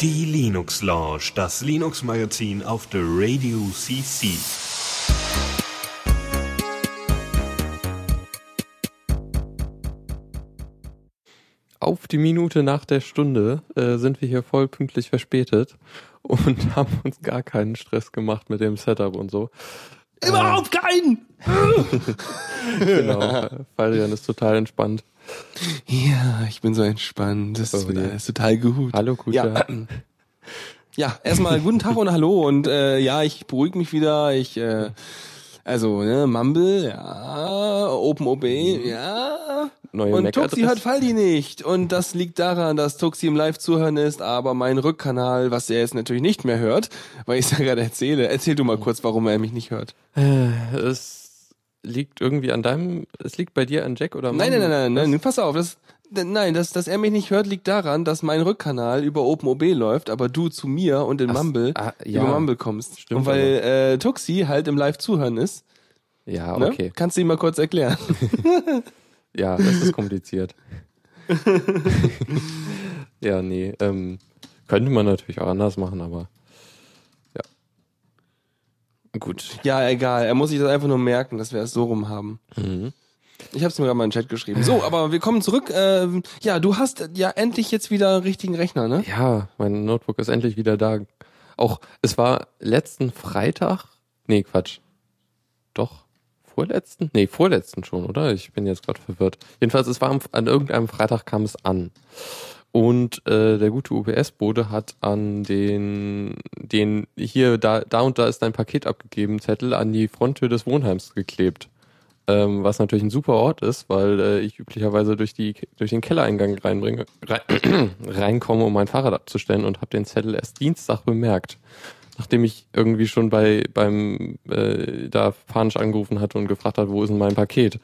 Die Linux Lounge, das Linux Magazin auf der Radio CC. Auf die Minute nach der Stunde äh, sind wir hier voll pünktlich verspätet und haben uns gar keinen Stress gemacht mit dem Setup und so. Überhaupt keinen! Genau, Farian ist total entspannt. Ja, ich bin so entspannt. Das Oh wird je. alles total gut. Hallo, Kutscher. Ja, ja erstmal guten Tag und Hallo und äh, ja, ich beruhige mich wieder. Ich, äh, also, ne, Mumble, ja, OpenOB, ja. Neue und. Tuxi hört Faldi nicht. Und das liegt daran, dass Tuxi im Live-Zuhören ist, aber mein Rückkanal, was er jetzt natürlich nicht mehr hört, weil ich es ja gerade erzähle. Erzähl du mal kurz, warum er mich nicht hört. Äh, es liegt irgendwie an deinem, es liegt bei dir an Jack oder Nein, nein, Mom? nein, nein, nein, pass auf, das, nein, dass, dass er mich nicht hört, liegt daran, dass mein Rückkanal über OpenOB läuft, aber du zu mir und in Ach, Mumble ah, ja. über Mumble kommst. Stimmt und weil äh, Tuxi halt im Live-Zuhören ist, Ja, ne? okay. kannst du ihm mal kurz erklären. Ja, das ist kompliziert. ja, nee, ähm, könnte man natürlich auch anders machen, aber ja. Gut. ja, egal, er muss sich das einfach nur merken, dass wir es so rum haben. Mhm. Ich habe es mir gerade mal in den Chat geschrieben. So, aber wir kommen zurück. Ähm, ja, du hast ja endlich jetzt wieder einen richtigen Rechner, ne? Ja, mein Notebook ist endlich wieder da. Auch, es war letzten Freitag, nee, Quatsch. Doch, vorletzten? Nee, vorletzten schon, oder? Ich bin jetzt gerade verwirrt. Jedenfalls, es war am, an irgendeinem Freitag kam es an. Und äh, der gute UPS-Bote hat an den, den hier, da, da und da ist dein Paket abgegeben, Zettel an die Fronttür des Wohnheims geklebt. Ähm, was natürlich ein super Ort ist, weil äh, ich üblicherweise durch die durch den Kellereingang reinbringe, rein, reinkomme, um mein Fahrrad abzustellen und habe den Zettel erst Dienstag bemerkt, nachdem ich irgendwie schon bei beim äh, da panisch angerufen hatte und gefragt hat, wo ist denn mein Paket?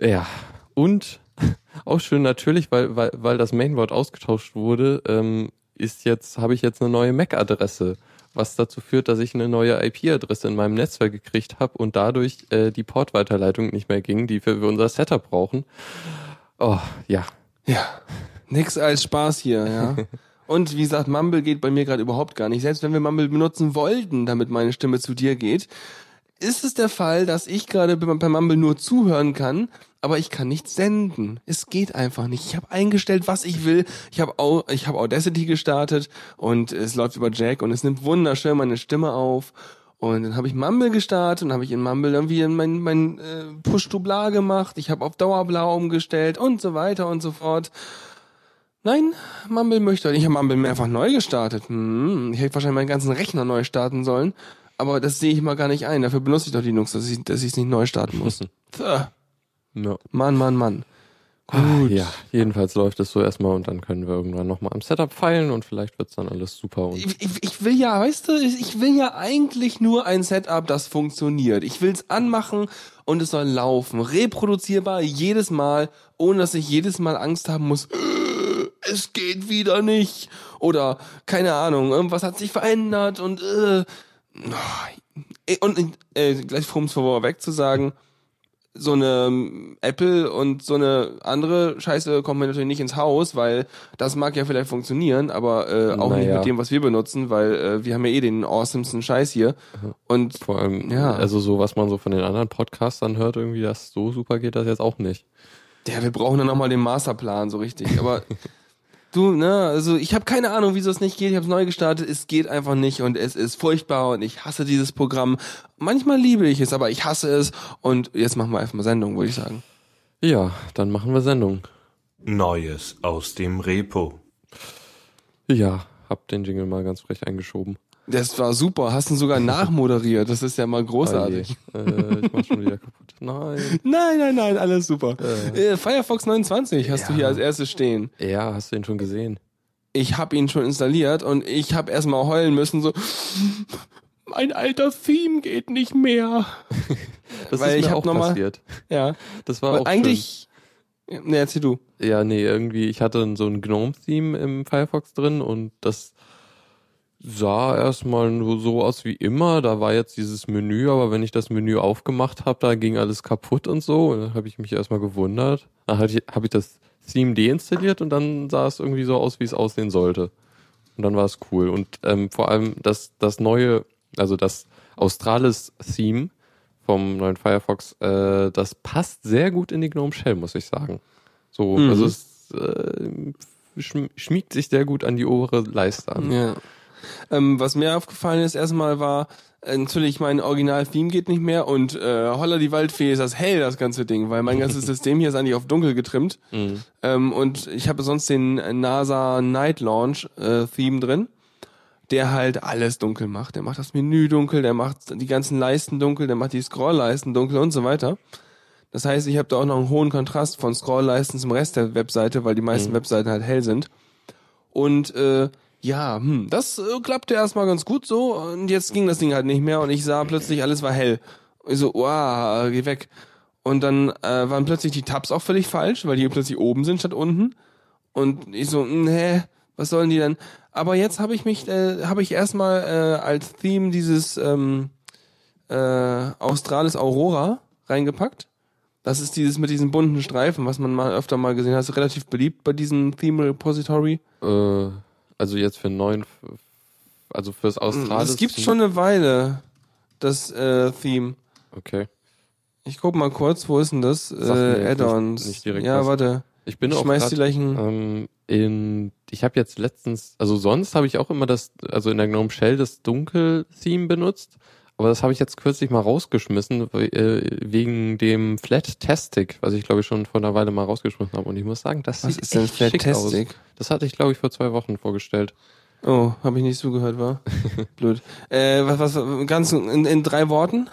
Ja und auch schön natürlich, weil weil weil das Mainwort ausgetauscht wurde, ähm, ist jetzt habe ich jetzt eine neue MAC-Adresse was dazu führt, dass ich eine neue IP-Adresse in meinem Netzwerk gekriegt habe und dadurch äh, die Portweiterleitung nicht mehr ging, die wir für unser Setup brauchen. Oh, ja. Ja, nix als Spaß hier, ja. Und wie gesagt, Mumble geht bei mir gerade überhaupt gar nicht. Selbst wenn wir Mumble benutzen wollten, damit meine Stimme zu dir geht, ist es der Fall, dass ich gerade bei Mumble nur zuhören kann, aber ich kann nicht senden. Es geht einfach nicht. Ich habe eingestellt, was ich will. Ich habe habe Audacity gestartet und es läuft über Jack und es nimmt wunderschön meine Stimme auf. Und dann habe ich Mumble gestartet und habe ich in Mumble irgendwie mein, mein äh, Push-to-Bla gemacht. Ich habe auf Dauerblau umgestellt und so weiter und so fort. Nein, Mumble möchte. Ich habe Mumble mehrfach neu gestartet. Hm, ich hätte wahrscheinlich meinen ganzen Rechner neu starten sollen. Aber das sehe ich mal gar nicht ein. Dafür benutze ich doch Linux, dass ich dass ich es nicht neu starten muss. Ja. Mann, Mann, Mann. Gut. Ja, jedenfalls läuft es so erstmal und dann können wir irgendwann nochmal am Setup feilen und vielleicht wird's dann alles super. Und Ich, ich, ich will ja, weißt du, ich will ja eigentlich nur ein Setup, das funktioniert. Ich will's anmachen und es soll laufen. Reproduzierbar jedes Mal, ohne dass ich jedes Mal Angst haben muss. "Äh, Es geht wieder nicht. Oder, keine Ahnung, irgendwas hat sich verändert und, äh, und äh, gleich um es vorweg zu sagen, so eine ähm, Apple und so eine andere Scheiße kommt mir natürlich nicht ins Haus, weil das mag ja vielleicht funktionieren, aber äh, auch nicht Naja. mit dem, was wir benutzen, weil äh, wir haben ja eh den awesomsten Scheiß hier. Und vor allem, Ja. also so, was man so von den anderen Podcastern hört, irgendwie, dass so super geht das jetzt auch nicht. ja, wir brauchen dann nochmal den Masterplan so richtig. Aber du, ne, also ich habe keine Ahnung, wieso es nicht geht. Ich habe es neu gestartet, es geht einfach nicht und es ist furchtbar und ich hasse dieses Programm. Manchmal liebe ich es, aber ich hasse es. Und jetzt machen wir einfach mal Sendung, würde ich sagen. Ja, dann machen wir Sendung. Neues aus dem Repo. Ja, hab den Jingle mal ganz frech eingeschoben. Das war super, hast ihn sogar nachmoderiert. Das ist ja mal großartig. Oh äh, ich mach schon wieder kaputt. Nein. Nein, nein, nein, alles super. Äh, Firefox 29 hast du hier als erstes stehen. Ja, hast du ihn schon gesehen? Ich habe ihn schon installiert und ich habe erstmal heulen müssen, so mein alter Theme geht nicht mehr. Das Weil ist ich mir auch noch mal- passiert. Ja, Das war weil auch eigentlich Ne, erzähl du. Ja, nee, irgendwie, ich hatte so ein Gnome-Theme im Firefox drin und das sah erstmal nur so aus wie immer. Da war jetzt dieses Menü, aber wenn ich das Menü aufgemacht habe, da ging alles kaputt und so. Und dann habe ich mich erstmal gewundert. Dann habe ich, hab ich das Theme deinstalliert und dann sah es irgendwie so aus, wie es aussehen sollte. Und dann war es cool. Und ähm, vor allem das, das neue, also das Australis-Theme vom neuen Firefox, äh, das passt sehr gut in die GNOME Shell, muss ich sagen. So, Mhm. also es äh, schm- schmiegt sich sehr gut an die obere Leiste an. Ja. Ähm, was mir aufgefallen ist, erstmal war, äh, natürlich mein Original-Theme geht nicht mehr und äh, Holla die Waldfee ist das hell, das ganze Ding, weil mein ganzes System hier ist eigentlich auf dunkel getrimmt. Mhm. Ähm, und ich habe sonst den NASA Night Launch äh, Theme drin, der halt alles dunkel macht. Der macht das Menü dunkel, der macht die ganzen Leisten dunkel, der macht die Scrollleisten dunkel und so weiter. Das heißt, ich habe da auch noch einen hohen Kontrast von Scrollleisten zum Rest der Webseite, weil die meisten Webseiten halt hell sind. Und äh, ja, hm, das äh, klappte erstmal ganz gut so und jetzt ging das Ding halt nicht mehr und ich sah plötzlich, alles war hell. Ich so, wow, geh weg. Und dann äh, waren plötzlich die Tabs auch völlig falsch, weil die plötzlich oben sind statt unten. Und ich so, hm, hä, was sollen die denn? Aber jetzt habe ich mich, äh, habe ich erstmal äh, als Theme dieses ähm, äh, Australis Aurora reingepackt. Das ist dieses mit diesen bunten Streifen, was man mal öfter mal gesehen hat. Das ist relativ beliebt bei diesem Theme Repository. Äh, also jetzt für neun, also fürs Australis. Das gibt's schon eine Weile, das äh, Theme. Okay. Ich guck mal kurz, wo ist denn das? Äh, Add-ons. nicht- direkt ja, was. warte. Ich bin Ich auch schmeiß die grad, gleichen. ähm, in, ich habe jetzt letztens, also sonst habe ich auch immer das, also in der GNOME Shell das Dunkel-Theme benutzt, aber das habe ich jetzt kürzlich mal rausgeschmissen, äh, wegen dem Flat-Tastic, was ich glaube ich schon vor einer Weile mal rausgeschmissen habe und ich muss sagen, das Was sieht ist denn echt schick aus. Flattastic? Das hatte ich glaube ich vor zwei Wochen vorgestellt. Oh, habe ich nicht zugehört, war? Blöd. Äh, was, was, ganz in, in drei Worten?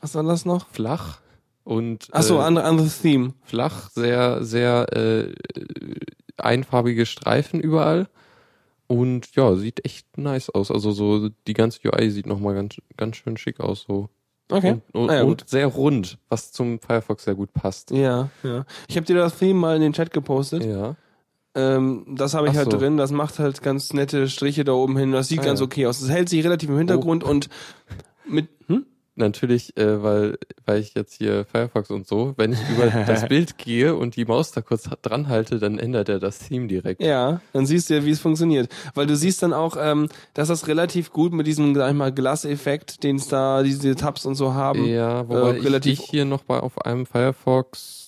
Was war das noch? Flach und Ach so, äh, andere, anderes Theme. flach, sehr, sehr äh, einfarbige Streifen überall. Und ja, sieht echt nice aus. Also so die ganze UI sieht nochmal ganz, ganz schön schick aus. So. Okay. Und, und, Ah ja, und sehr rund, was zum Firefox sehr gut passt. Ja, ja. Ich habe dir das Theme mal in den Chat gepostet. Ja. Ähm, das habe ich Ach halt so. drin. Das macht halt ganz nette Striche da oben hin. Das sieht Ah, ganz ja. okay aus. Das hält sich relativ im Hintergrund und mit. Hm? Natürlich, äh, weil, weil ich jetzt hier Firefox und so, wenn ich über das Bild gehe und die Maus da kurz dran halte, dann ändert er das Theme direkt. Ja, dann siehst du ja, wie es funktioniert. Weil du siehst dann auch, ähm, dass das relativ gut mit diesem, sag ich mal, Glas-Effekt, den es da, diese Tabs und so haben. Ja, wobei äh, relativ- ich, ich hier noch bei auf einem Firefox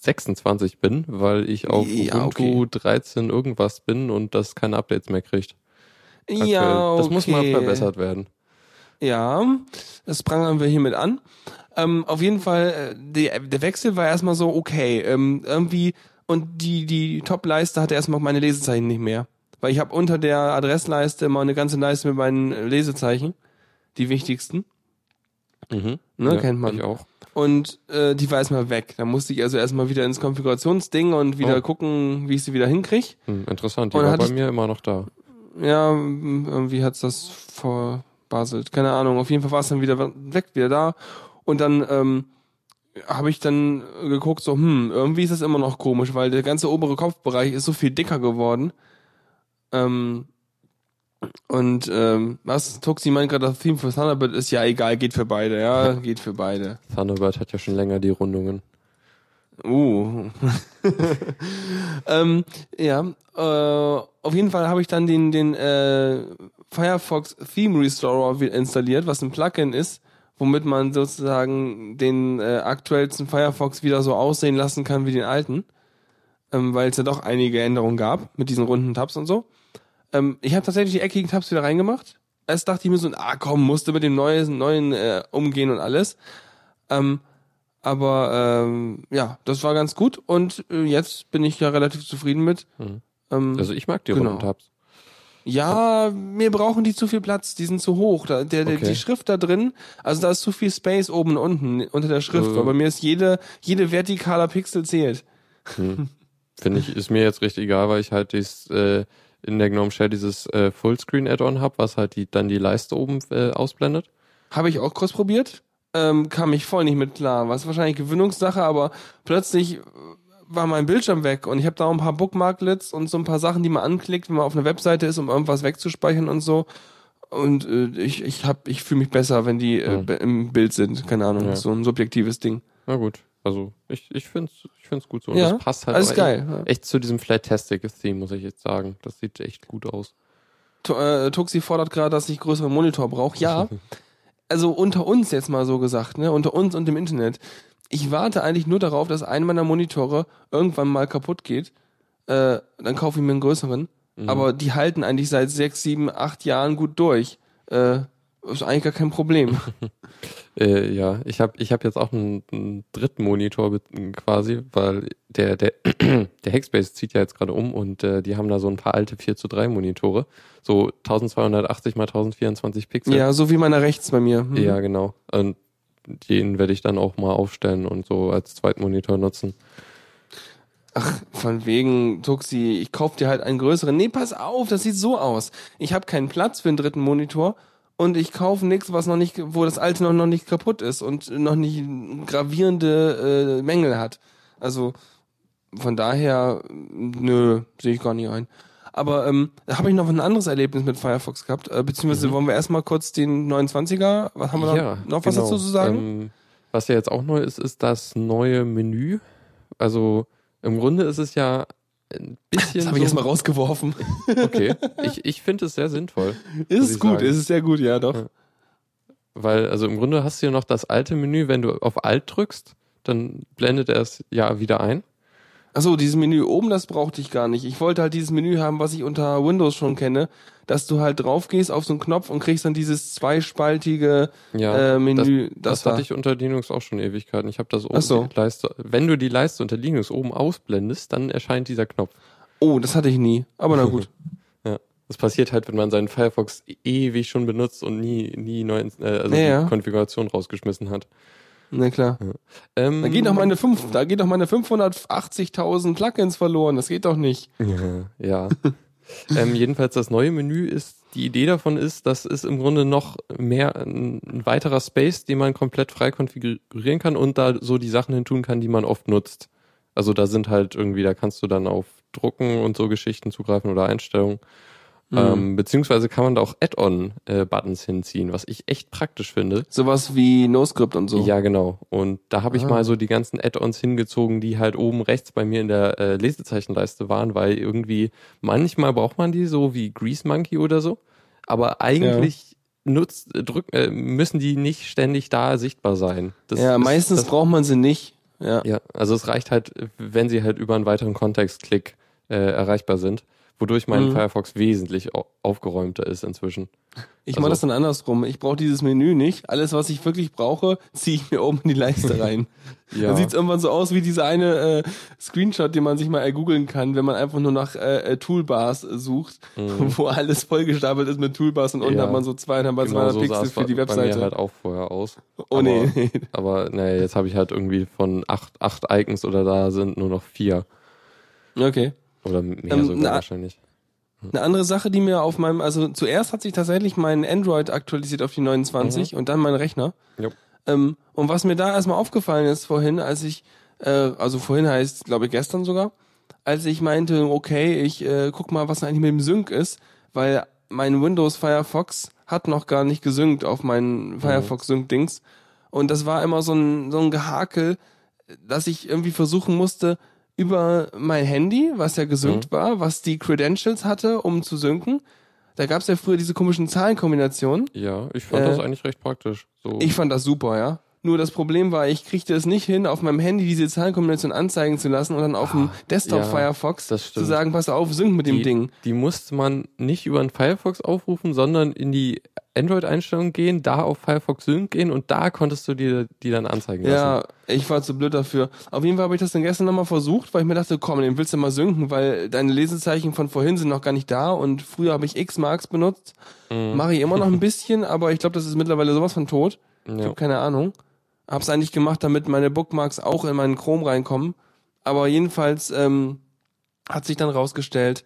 26 bin, weil ich auf Ja, Ubuntu 13 irgendwas bin und das keine Updates mehr kriegt. aktuell. Ja, okay. Das muss mal verbessert werden. Ja, das prangern wir hiermit an. Ähm, auf jeden Fall, äh, der, der Wechsel war erstmal so okay. Ähm, irgendwie, und die, die Top-Leiste hatte erstmal meine Lesezeichen nicht mehr. Weil ich habe unter der Adressleiste immer eine ganze Leiste mit meinen Lesezeichen, die wichtigsten. Mhm. Ne, Ja, kennt man. Ich auch. Und äh, die war erstmal weg. Da musste ich also erstmal wieder ins Konfigurationsding und wieder Oh. gucken, wie ich sie wieder hinkriege. Hm, interessant, die Und war bei mir immer noch da. Ja, irgendwie hat's das verbaselt. Keine Ahnung. Auf jeden Fall war es dann wieder weg, wieder da. Und dann ähm, habe ich dann geguckt, so, hm, irgendwie ist das immer noch komisch, weil der ganze obere Kopfbereich ist so viel dicker geworden. Ähm, und ähm, was? Tuxi meint gerade, das Theme für Thunderbird ist ja egal, geht für beide, ja, geht für beide. Thunderbird hat ja schon länger die Rundungen. Uh. ähm, ja, äh, auf jeden Fall habe ich dann den, den äh, Firefox Theme Restorer installiert, was ein Plugin ist, womit man sozusagen den äh, aktuellsten Firefox wieder so aussehen lassen kann wie den alten, ähm, weil es ja doch einige Änderungen gab mit diesen runden Tabs und so. Ähm, ich habe tatsächlich die eckigen Tabs wieder reingemacht. Erst dachte ich mir so, ah komm, musste mit dem neuen, neuen äh, umgehen und alles. Ähm, aber ähm, ja, das war ganz gut und äh, jetzt bin ich ja relativ zufrieden mit. Mhm. Ähm, Also ich mag die Genau. runden Tabs. Ja, mir brauchen die zu viel Platz, die sind zu hoch. Da, der, Okay. Die Schrift da drin, also da ist zu viel Space oben und unten unter der Schrift, Äh. weil bei mir ist jede, jede vertikaler Pixel zählt. Finde ich, ist mir jetzt recht egal, weil ich halt dies, äh, in der GNOME Shell dieses äh, Fullscreen-Add-on habe, was halt die, dann die Leiste oben äh, ausblendet. Habe ich auch kurz probiert, ähm, kam ich voll nicht mit klar. Was wahrscheinlich Gewöhnungssache, aber plötzlich war mein Bildschirm weg und ich habe da ein paar Bookmarklets und so ein paar Sachen, die man anklickt, wenn man auf einer Webseite ist, um irgendwas wegzuspeichern und so. Und äh, ich ich hab ich fühle mich besser, wenn die äh, Ja. im Bild sind. Keine Ahnung, Ja. so ein subjektives Ding. Na gut. Also ich, ich finde es ich find's gut so. Und Ja, das passt halt alles auch geil. Echt, Ja. echt zu diesem Flat-Tastic-Theme, muss ich jetzt sagen. Das sieht echt gut aus. To- äh, Tuxi fordert gerade, dass ich größeren Monitor brauche. Ja, also unter uns jetzt mal so gesagt, ne, unter uns und dem Internet. Ich warte eigentlich nur darauf, dass ein meiner Monitore irgendwann mal kaputt geht. Äh, dann kaufe ich mir einen größeren. Mhm. Aber die halten eigentlich seit sechs, sieben, acht Jahren gut durch. Äh, ist eigentlich gar kein Problem. Äh, ja, ich habe ich hab jetzt auch einen, einen dritten Monitor quasi, weil der, der, der Hackspace zieht ja jetzt gerade um und äh, die haben da so ein paar alte 4 zu 3 Monitore. So 1280 mal 1024 Pixel. ja, so wie meiner rechts bei mir. Hm. Ja, genau. Und den werde ich dann auch mal aufstellen und so als zweiten Monitor nutzen. Ach, von wegen, Tuxi, ich kauf dir halt einen größeren. Nee, pass auf, das sieht so aus. Ich habe keinen Platz für einen dritten Monitor und ich kaufe nichts, was noch nicht, wo das alte noch, noch nicht kaputt ist und noch nicht gravierende äh, Mängel hat. Also von daher, nö, sehe ich gar nicht ein. Aber ähm, da habe ich noch ein anderes Erlebnis mit Firefox gehabt, äh, beziehungsweise wollen wir erstmal kurz den 29er, was haben wir noch, noch was genau. dazu zu sagen? Ähm, was ja jetzt auch neu ist, ist das neue Menü. Also im Grunde ist es ja ein bisschen. das habe ich so, erstmal rausgeworfen. Okay. Ich, ich finde es sehr sinnvoll. ist es ich gut, sagen. ist es sehr gut, ja doch. Ja. Weil, also im Grunde hast du ja noch das alte Menü, wenn du auf Alt drückst, dann blendet er es ja wieder ein. Achso, dieses Menü oben, das brauchte ich gar nicht. Ich wollte halt dieses Menü haben, was ich unter Windows schon kenne, dass du halt drauf gehst auf so einen Knopf und kriegst dann dieses zweispaltige Ja, äh, Menü. Das, da. hatte ich unter Linux auch schon Ewigkeiten. Ich habe das oben so. Leiste. Wenn du die Leiste unter Linux oben ausblendest, dann erscheint dieser Knopf. Oh, das hatte ich nie. Aber na gut. Ja. Das passiert halt, wenn man seinen Firefox ewig schon benutzt und nie, nie neu, äh, also Ja, ja. Konfiguration rausgeschmissen hat. Na klar. Ähm, Da geht doch meine fünf, da geht doch meine 580.000 Plugins verloren. Das geht doch nicht. Ja. ja. ähm, jedenfalls das neue Menü ist, die Idee davon ist, das ist im Grunde noch mehr ein, ein weiterer Space, den man komplett frei konfigurieren kann und da so die Sachen hin tun kann, die man oft nutzt. Also da sind halt irgendwie, da kannst du dann auf Drucken und so Geschichten zugreifen oder Einstellungen. Mhm. Ähm, beziehungsweise kann man da auch Add-on-Buttons hinziehen, was ich echt praktisch finde. Sowas wie NoScript und so. Ja, genau. Und da habe ich Ah. mal so die ganzen Add-ons hingezogen, die halt oben rechts bei mir in der äh, Lesezeichenleiste waren, weil irgendwie manchmal braucht man die so wie Grease Monkey oder so, aber eigentlich nutzt äh, drück, äh, müssen die nicht ständig da sichtbar sein. Das ja, ist- meistens das, braucht man sie nicht. Ja. ja, also es reicht halt, wenn sie halt über einen weiteren Kontextklick äh, erreichbar sind, wodurch mein Mhm. Firefox wesentlich au aufgeräumter ist inzwischen. Ich Also- mache das dann andersrum. Ich brauche dieses Menü nicht. Alles, was ich wirklich brauche, ziehe ich mir oben in die Leiste rein. Ja. Dann sieht's irgendwann so aus wie dieser eine äh, Screenshot, den man sich mal ergoogeln kann, wenn man einfach nur nach äh, äh, Toolbars äh, sucht, wo alles vollgestapelt ist mit Toolbars und unten Mhm. Ja. hat man so 200 mal Genau 200 so Pixel es für die bei Webseite. mir halt auch vorher aus. oh nee. Aber naja, jetzt habe ich halt irgendwie von acht, acht Icons oder da sind nur noch vier. okay. Oder mehr Ähm, sogar wahrscheinlich. Eine andere Sache, die mir auf meinem, also zuerst hat sich tatsächlich mein Android aktualisiert auf die 29 und dann mein Rechner. Jo. Ähm, und was mir da erstmal aufgefallen ist vorhin, als ich, äh, also vorhin heißt, glaube ich, gestern sogar, als ich meinte, okay, ich äh, guck mal, was eigentlich mit dem Sync ist, weil mein Windows Firefox hat noch gar nicht gesynkt auf meinen Firefox Sync Dings. Und das war immer so ein, so ein Gehakel, dass ich irgendwie versuchen musste, über mein Handy, was ja gesynkt war, was die Credentials hatte, um zu synken. Da gab es ja früher diese komischen Zahlenkombinationen. Ja, ich fand Äh, das eigentlich recht praktisch. So. Ich fand das super, ja. Nur das Problem war, ich kriegte es nicht hin, auf meinem Handy diese Zahlenkombination anzeigen zu lassen und dann auf dem Desktop ja, Firefox zu sagen, pass auf, sync mit dem die, Ding. Die musste man nicht über einen Firefox aufrufen, sondern in die Android-Einstellungen gehen, da auf Firefox Sync gehen und da konntest du dir die dann anzeigen lassen. Ja, ich war zu blöd dafür. Auf jeden Fall habe ich das dann gestern nochmal versucht, weil ich mir dachte, komm, den willst du mal synken, weil deine Lesezeichen von vorhin sind noch gar nicht da und früher habe ich X-Marks benutzt. Mhm. Mache ich immer noch ein bisschen, aber ich glaube, das ist mittlerweile sowas von tot. Ich Ja. habe keine Ahnung. Hab's eigentlich gemacht, damit meine Bookmarks auch in meinen Chrome reinkommen. Aber jedenfalls ähm, hat sich dann rausgestellt,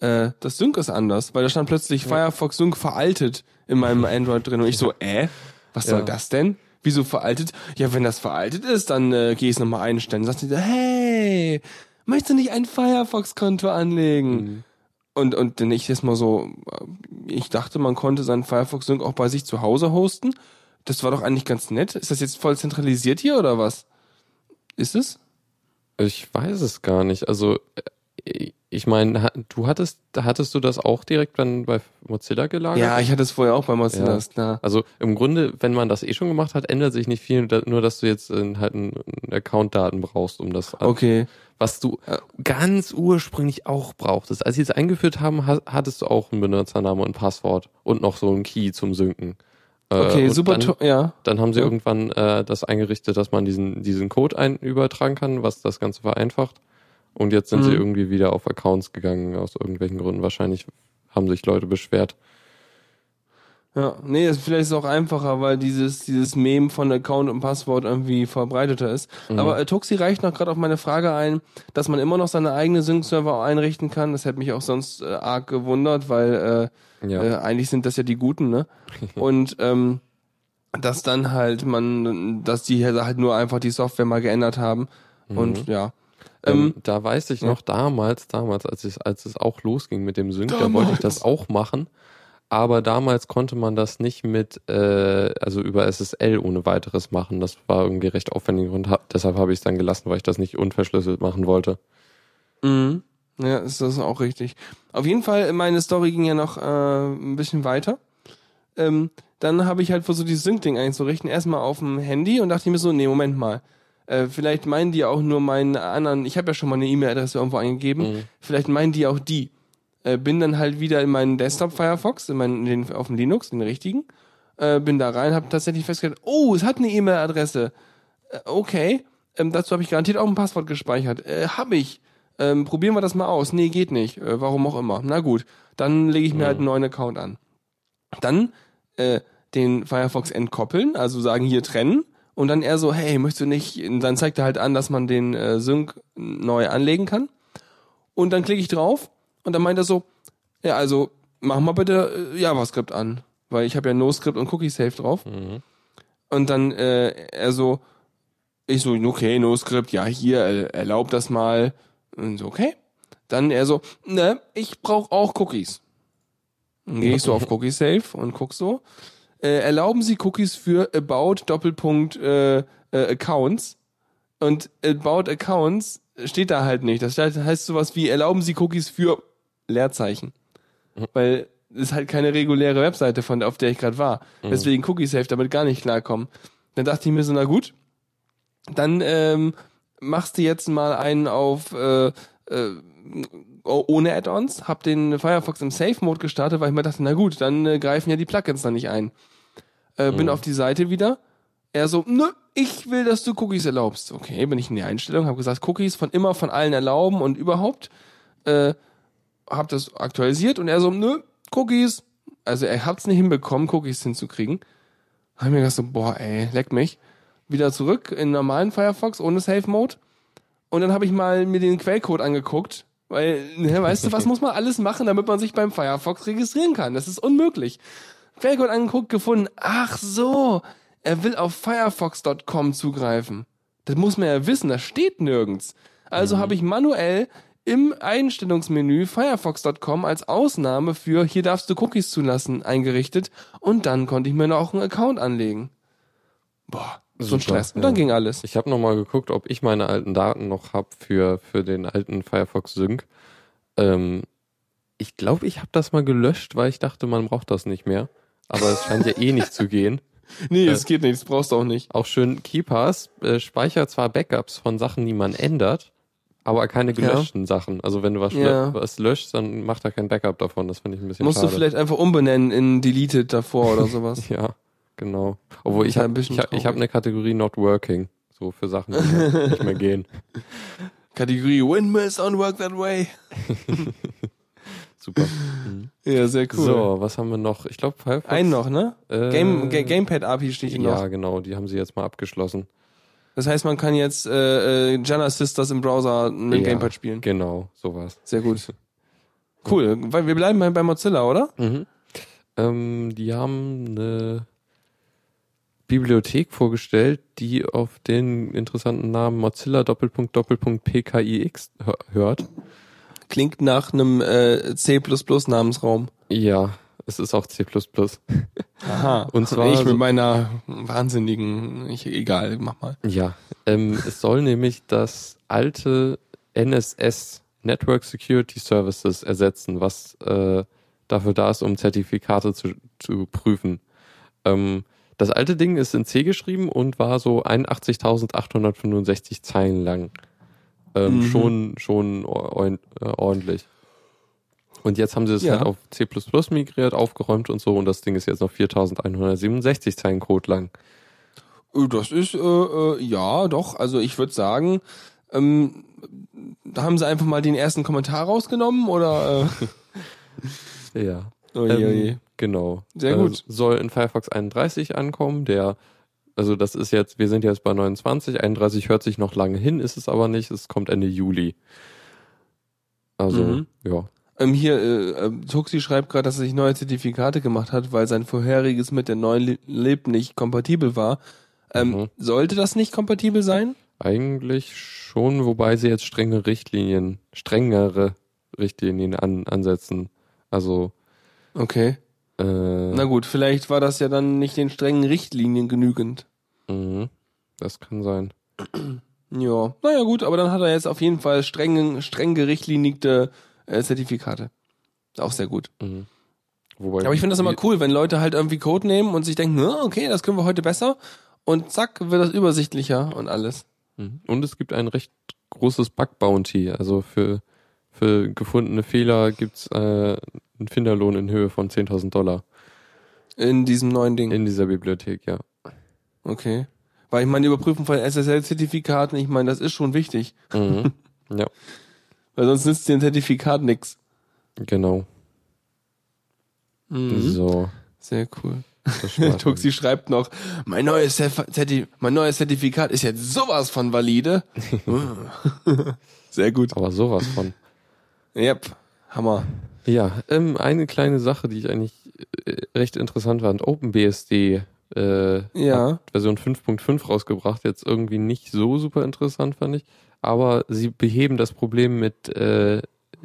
äh, das Sync ist anders, weil da stand plötzlich Firefox Sync veraltet in meinem Android drin und ich so, äh, was soll Ja. das denn? Wieso veraltet? Ja, wenn das veraltet ist, dann äh, geh ich es nochmal einstellen. Sagt sie, hey, hey, möchtest du nicht ein Firefox-Konto anlegen? Mhm. Und, und dann ich jetzt mal so, ich dachte, man konnte seinen Firefox Sync auch bei sich zu Hause hosten. Das war doch eigentlich ganz nett. Ist das jetzt voll zentralisiert hier oder was? Ist es? Ich weiß es gar nicht. Also äh, ich meine, du hattest, hattest du das auch direkt dann bei Mozilla gelagert? Ja, ich hatte es vorher auch bei Mozilla, Ja. ist klar. Also im Grunde, wenn man das eh schon gemacht hat, ändert sich nicht viel, nur dass du jetzt äh, halt einen Account-Daten brauchst, um das, Okay. was du Ja. ganz ursprünglich auch brauchtest. Als sie es eingeführt haben, ha- hattest du auch einen Benutzername und Passwort und noch so einen Key zum Synken. Äh, Okay, und super, dann, ja. Dann haben sie Ja. irgendwann äh, das eingerichtet, dass man diesen, diesen Code ein übertragen kann, was das Ganze vereinfacht. Und jetzt sind sie Mhm. irgendwie wieder auf Accounts gegangen, aus irgendwelchen Gründen. Wahrscheinlich haben sich Leute beschwert. Ja, nee, das, vielleicht ist es auch einfacher, weil dieses, dieses Meme von Account und Passwort irgendwie verbreiteter ist. Mhm. Aber äh, Tuxi reicht noch gerade auf meine Frage ein, dass man immer noch seine eigene Sync-Server einrichten kann. Das hätte mich auch sonst äh, arg gewundert, weil äh, Ja. äh, eigentlich sind das ja die Guten, ne? Und ähm, dass dann halt man, dass die halt nur einfach die Software mal geändert haben. Und ja. Ähm, Ähm, da weiß ich ja. noch damals, damals, als es, als es auch losging mit dem Sync, da Damals. wollte ich das auch machen. Aber damals konnte man das nicht mit, äh, also über SSL ohne weiteres machen. Das war irgendwie recht aufwendig und hab, deshalb habe ich es dann gelassen, weil ich das nicht unverschlüsselt machen wollte. Mhm. Ja, ist das auch richtig. Auf jeden Fall, meine Story ging ja noch äh, ein bisschen weiter. Ähm, dann habe ich halt versucht, dieses Sync-Ding einzurichten. Erstmal auf dem Handy und dachte mir so, nee, Moment mal. Äh, vielleicht meinen die auch nur meinen anderen, ich habe ja schon mal eine E-Mail-Adresse irgendwo eingegeben, Mhm. vielleicht meinen die auch die. Äh, bin dann halt wieder in meinen Desktop Firefox, in meinen, in den, auf dem Linux, den richtigen. Äh, bin da rein, habe tatsächlich festgestellt, oh, es hat eine E-Mail-Adresse. Äh, okay, ähm, dazu habe ich garantiert auch ein Passwort gespeichert. Äh, habe ich. Ähm, probieren wir das mal aus. Nee, geht nicht. Äh, warum auch immer. Na gut, dann lege ich mir halt einen neuen Account an. Dann äh, den Firefox entkoppeln, also sagen hier trennen und dann er so, hey, möchtest du nicht, und dann zeigt er halt an, dass man den äh, Sync neu anlegen kann. Und dann klicke ich drauf und dann meint er so, ja, also mach mal bitte äh, JavaScript an, weil ich habe ja NoScript und Cookie Safe drauf. Mhm. Und dann äh, er so, ich so, okay, NoScript, ja, hier, er, erlaubt das mal. Und so, okay. Dann er so, ne, ich brauche auch Cookies. Dann gehe ich so auf Cookie Safe und guck so. Äh, erlauben Sie Cookies für About Doppelpunkt äh, äh, Accounts. Und About Accounts steht da halt nicht. Das heißt, heißt sowas wie, erlauben Sie Cookies für Leerzeichen. Weil es halt keine reguläre Webseite, von auf der ich gerade war. Deswegen Cookie Safe damit gar nicht klarkommen. Dann dachte ich mir so, na gut, dann ähm, machst du jetzt mal einen auf äh, äh, oh- ohne Add-ons, hab den Firefox im Safe Mode gestartet, weil ich mir dachte, na gut, dann äh, greifen ja die Plugins da nicht ein. Äh, bin auf die Seite wieder. Er so, nö, ich will, dass du Cookies erlaubst. Okay, bin ich in die Einstellung, habe gesagt, Cookies von immer von allen erlauben und überhaupt. Äh, hab das aktualisiert und er so, nö, Cookies. Also er hat's nicht hinbekommen, Cookies hinzukriegen. Hab mir gedacht so, boah, ey, leck mich. Wieder zurück in normalen Firefox ohne Safe Mode. Und dann habe ich mal mir den Quellcode angeguckt, weil, ne, weißt du, was muss man alles machen, damit man sich beim Firefox registrieren kann? Das ist unmöglich. Quellcode angeguckt, gefunden. Ach so, er will auf firefox.com zugreifen. Das muss man ja wissen, das steht nirgends. Also habe ich manuell im Einstellungsmenü firefox.com als Ausnahme für hier darfst du Cookies zulassen eingerichtet und dann konnte ich mir noch einen Account anlegen. Boah, so ein Stress. Und ja. dann ging alles. Ich habe nochmal geguckt, ob ich meine alten Daten noch habe für, für den alten Firefox Sync. Ähm, ich glaube, ich habe das mal gelöscht, weil ich dachte, man braucht das nicht mehr. Aber es scheint ja eh nicht zu gehen. Nee, es geht nicht, das brauchst du auch nicht. Auch schön, Keepers äh, speichert zwar Backups von Sachen, die man ändert, aber keine gelöschten Sachen. Also wenn du was, Ja. was löscht, dann macht er kein Backup davon. Das finde ich ein bisschen Musst schade. du vielleicht einfach umbenennen in Deleted davor oder sowas. Ja, genau. Obwohl ich ja habe ich ich hab eine Kategorie Not Working. So für Sachen, die nicht mehr gehen. Kategorie Windmills don't work that way. Super. Ja, sehr cool. So, was haben wir noch? Ich glaube Firefox. Einen noch, ne? Äh, Game, Ga- Gamepad API steht hier Ja, noch. genau, die haben sie jetzt mal abgeschlossen. Das heißt, man kann jetzt äh, äh, Jana Sisters im Browser mit Ja, Gamepad spielen. Genau, sowas. Sehr gut. Cool. Weil wir bleiben bei, bei Mozilla, oder? Mhm. Ähm, die haben eine Bibliothek vorgestellt, die auf den interessanten Namen Mozilla Doppelpunkt Doppelpunkt PKIX hör- hört. Klingt nach einem äh, C++-Namensraum. Ja, es ist auch C++. Aha. Und zwar ich mit meiner wahnsinnigen, ich, egal, mach mal. Ja, ähm, es soll nämlich das alte NSS Network Security Services ersetzen, was äh, dafür da ist, um Zertifikate zu, zu prüfen. Ähm, das alte Ding ist in C geschrieben und war so 81.865 Zeilen lang. Ähm, Mhm. Schon, schon äh, ordentlich. Und jetzt haben sie es Ja. halt auf C++ migriert, aufgeräumt und so und das Ding ist jetzt noch 4.167 Zeilen Code lang. Äh, Das ist, äh, äh, ja, doch, also ich würde sagen, ähm, da haben sie einfach mal den ersten Kommentar rausgenommen oder? Äh, Ja. oje, oje. Ähm, genau. Sehr gut. soll in Firefox 31 ankommen, der, also das ist jetzt, wir sind jetzt bei 29, 31 hört sich noch lange hin, ist es aber nicht, es kommt Ende Juli. Also, Mhm. ja. Ähm, hier, äh, äh, Tuxi schreibt gerade, dass er sich neue Zertifikate gemacht hat, weil sein vorheriges mit der neuen Lib nicht kompatibel war. Ähm, Mhm. Sollte das nicht kompatibel sein? Eigentlich schon, wobei sie jetzt strenge Richtlinien, strengere Richtlinien an, ansetzen. Also, Okay. äh, Na gut, vielleicht war das ja dann nicht den strengen Richtlinien genügend. mhm. das kann sein. Ja, naja gut, aber dann hat er jetzt auf jeden Fall streng, streng gerichtlinigte äh, Zertifikate. Auch sehr gut. Mhm. Wobei, Aber ich finde das immer cool, wenn Leute halt irgendwie Code nehmen und sich denken, "Na, okay, das können wir heute besser. Und zack, wird das übersichtlicher und alles. Mhm. Und es gibt ein recht großes Bug-Bounty. Also für, für gefundene Fehler gibt's äh, einen Finderlohn in Höhe von 10.000 Dollar In diesem neuen Ding. in dieser Bibliothek, ja. Okay. Weil ich meine, die Überprüfung von SSL-Zertifikaten, ich meine, das ist schon wichtig. Mhm. ja, Weil sonst nützt dir ein Zertifikat nix. genau. Mhm. So. Sehr cool. Tuxi schreibt noch, mein neues, Zerf- Zerti mein neues Zertifikat ist jetzt sowas von valide. Sehr gut. Aber sowas von. Yep. Hammer. Ja, ähm, eine kleine Sache, die ich eigentlich äh, recht interessant fand. OpenBSD äh, Ja. Version 5.5 rausgebracht. Jetzt irgendwie nicht so super interessant, fand ich. Aber sie beheben das Problem mit äh,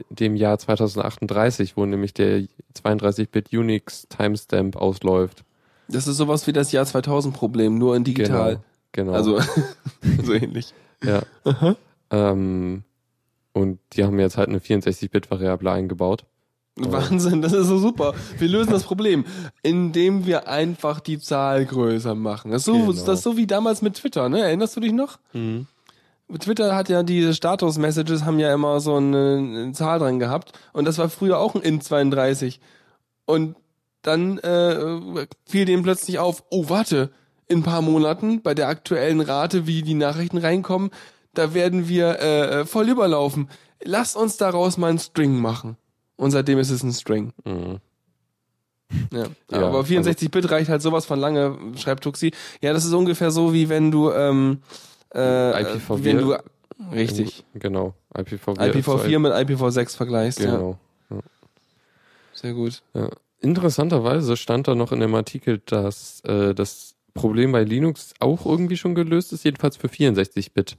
dem Jahr 2038, wo nämlich der 32-Bit Unix Timestamp ausläuft. Das ist sowas wie das Jahr 2000 Problem, nur in digital. Genau. Also, so ähnlich. ja. ähm, und die haben jetzt halt eine 64-Bit-Variable eingebaut. Wahnsinn, das ist so super. Wir lösen das Problem, indem wir einfach die Zahl größer machen. Das ist so, Genau. das ist so wie damals mit Twitter, ne? Erinnerst du dich noch? Twitter hat ja diese Status-Messages, haben ja immer so eine, eine Zahl dran gehabt. Und das war früher auch ein int32. Und dann äh, fiel denen plötzlich auf, oh warte, in ein paar Monaten bei der aktuellen Rate, wie die Nachrichten reinkommen, da werden wir äh, voll überlaufen. Lass uns daraus mal einen String machen. Und seitdem ist es ein String. Mhm. Ja. Ja, Aber 64-Bit reicht halt sowas von lange, schreibt Tuxi. Ja, das ist ungefähr so, wie wenn du ähm, äh, IPv4. wie wenn du richtig Genau. IPv4. IPv4 mit IPv6 vergleichst. Ja. Genau. Sehr gut. Ja. Interessanterweise stand da noch in dem Artikel, dass äh, das Problem bei Linux auch irgendwie schon gelöst ist, jedenfalls für 64-Bit.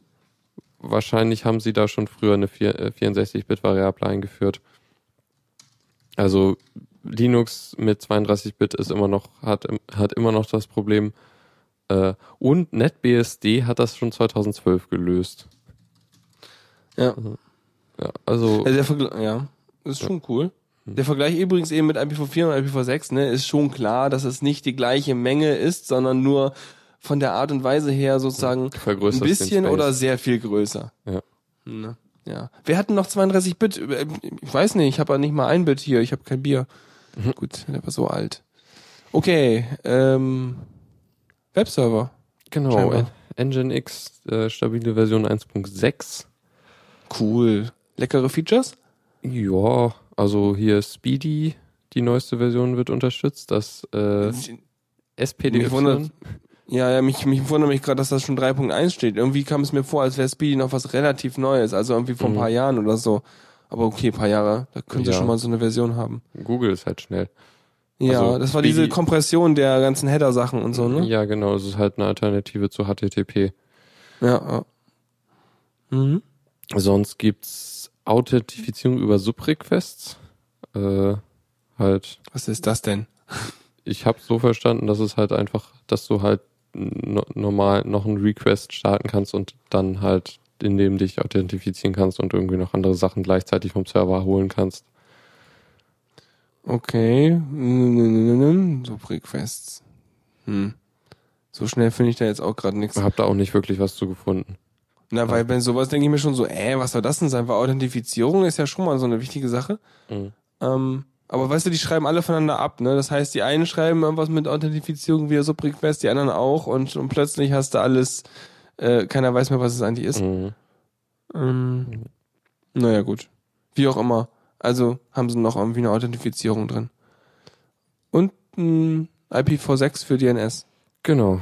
Wahrscheinlich haben sie da schon früher eine vier- äh, 64-Bit-Variable eingeführt. Also Linux mit 32-Bit ist immer noch, hat, hat immer noch das Problem. Äh, und NetBSD hat das schon 2012 gelöst. Ja. Ja, also Also der Vergleich, ja, ist schon cool. Hm. Der Vergleich übrigens eben mit IPv4 und IPv6, ne, ist schon klar, dass es nicht die gleiche Menge ist, sondern nur von der Art und Weise her sozusagen ein bisschen oder sehr viel größer. Ja. Ne? Ja. Wir hatten noch 32 Bit. Ich weiß nicht, ich habe ja nicht mal ein Bit hier. Ich habe kein Bier. Mhm. Gut, der war so alt. Okay, ähm, Webserver. Genau, Scheinbar. Nginx, äh, stabile Version 1.6. Cool. Leckere Features? Ja, also hier Speedy, die neueste Version wird unterstützt. Das äh, SPD. Ja, ja, mich, mich wundert mich gerade, dass das schon 3.1 steht. Irgendwie kam es mir vor, als wäre Speedy noch was relativ Neues, also irgendwie vor ein Mhm. paar Jahren oder so. Aber okay, paar Jahre, da können sie Ja. schon mal so eine Version haben. Google ist halt schnell. Ja, Also, das war diese die- Kompression der ganzen Header-Sachen und so, ne? Ja, genau, es ist halt eine Alternative zu HTTP. Ja. Mhm. Sonst gibt's Authentifizierung über Subrequests. Äh, halt, Was ist das denn? ich habe so verstanden, dass es halt einfach, dass du halt no normal noch einen Request starten kannst und dann halt in dem dich authentifizieren kannst und irgendwie noch andere Sachen gleichzeitig vom Server holen kannst. Okay. So Requests. Hm. So schnell finde ich da jetzt auch gerade nichts. Ich habe da auch nicht wirklich was zu gefunden. Na, weil bei sowas denke ich mir schon so, äh, was soll das denn sein? Weil Authentifizierung ist ja schon mal so eine wichtige Sache. Mhm. Ähm, aber weißt du, die schreiben alle voneinander ab, ne? Das heißt, die einen schreiben irgendwas mit Authentifizierung via Subrequest, die anderen auch und, und plötzlich hast du alles, äh, keiner weiß mehr, was es eigentlich ist. Mhm. Ähm, naja, gut. Wie auch immer. Also haben sie noch irgendwie eine Authentifizierung drin. Und ein IPv6 für DNS. Genau.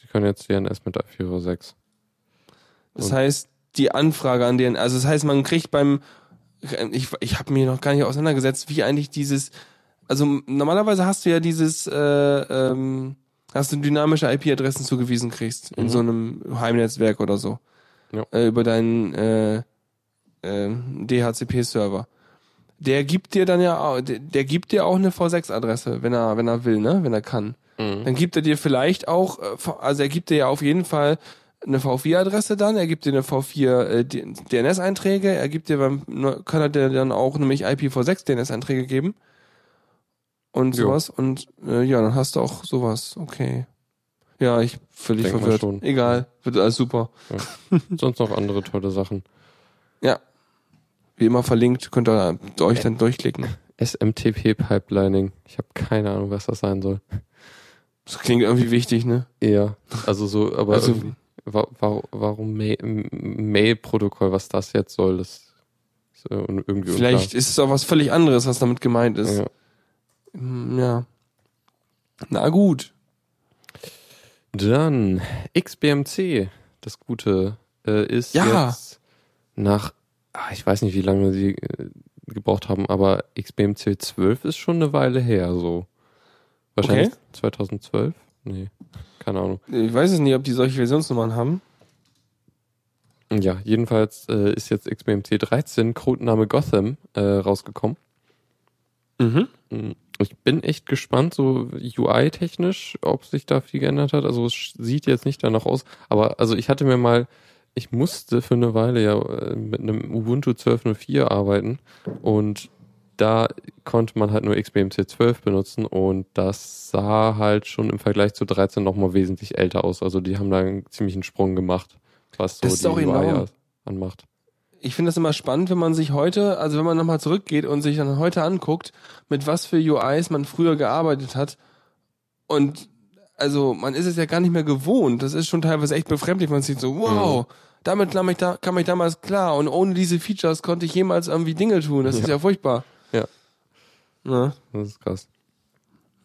Sie können jetzt DNS mit i406. Das Und- heißt, die Anfrage an DNS, also das heißt, man kriegt beim, ich, ich habe mir noch gar nicht auseinandergesetzt, wie eigentlich dieses, also normalerweise hast du ja dieses, äh, ähm, hast du dynamische IP-Adressen zugewiesen kriegst in Mhm. so einem Heimnetzwerk oder so. Ja. Äh, über deinen äh, äh, DHCP-Server. Der gibt dir dann ja auch, der, der gibt dir auch eine V6-Adresse, wenn er, wenn er will, ne, wenn er kann Mhm. dann gibt er dir vielleicht auch, äh, also er gibt dir ja auf jeden Fall eine V4-Adresse dann, er gibt dir eine V4 äh, DNS-Einträge, er gibt dir beim, ne, kann er dir dann auch nämlich IPv6 DNS-Einträge geben und Jo. sowas und äh, ja, dann hast du auch sowas, okay. Ja, ich völlig Denk verwirrt. schon. Egal, wird alles super. Sonst noch andere tolle Sachen. Ja. Wie immer verlinkt, könnt ihr euch dann durchklicken. SMTP Pipelining. Ich habe keine Ahnung, was das sein soll. Das klingt irgendwie wichtig, ne? Ja, also so, aber Also- wa wa warum Mail-Protokoll, was das jetzt soll, das ist äh, irgendwie Vielleicht ist es auch was völlig anderes, was damit gemeint ist. Ja. Hm, ja. Na gut. Dann XBMC, das Gute, äh, ist Ja. jetzt nach, ah, ich weiß nicht, wie lange sie äh, gebraucht haben, aber XBMC 12 ist schon eine Weile her, so. Wahrscheinlich 2012? Nee, keine Ahnung. Ich weiß es nicht, ob die solche Versionsnummern haben. Ja, jedenfalls äh, ist jetzt XBMC 13, Codename Gotham, äh, rausgekommen. Mhm. Mm, Ich bin echt gespannt, so UI-technisch, ob sich da viel geändert hat. Also es sieht jetzt nicht danach aus. Aber also ich hatte mir mal, ich musste für eine Weile ja äh, mit einem Ubuntu 12.04 arbeiten und da konnte man halt nur XBMC 12 benutzen und das sah halt schon im Vergleich zu 13 nochmal wesentlich älter aus. Also die haben da einen ziemlichen Sprung gemacht, was so Das ist die UI anmacht. Ich finde das immer spannend, wenn man sich heute, also wenn man nochmal zurückgeht und sich dann heute anguckt, mit was für UIs man früher gearbeitet hat. Und also man ist es ja gar nicht mehr gewohnt. Das ist schon teilweise echt befremdlich. Man sieht so, wow, damit kam ich, da, kam ich damals klar. Und ohne diese Features konnte ich jemals irgendwie Dinge tun. Das ist ja furchtbar. Ja. Ne? Das ist krass.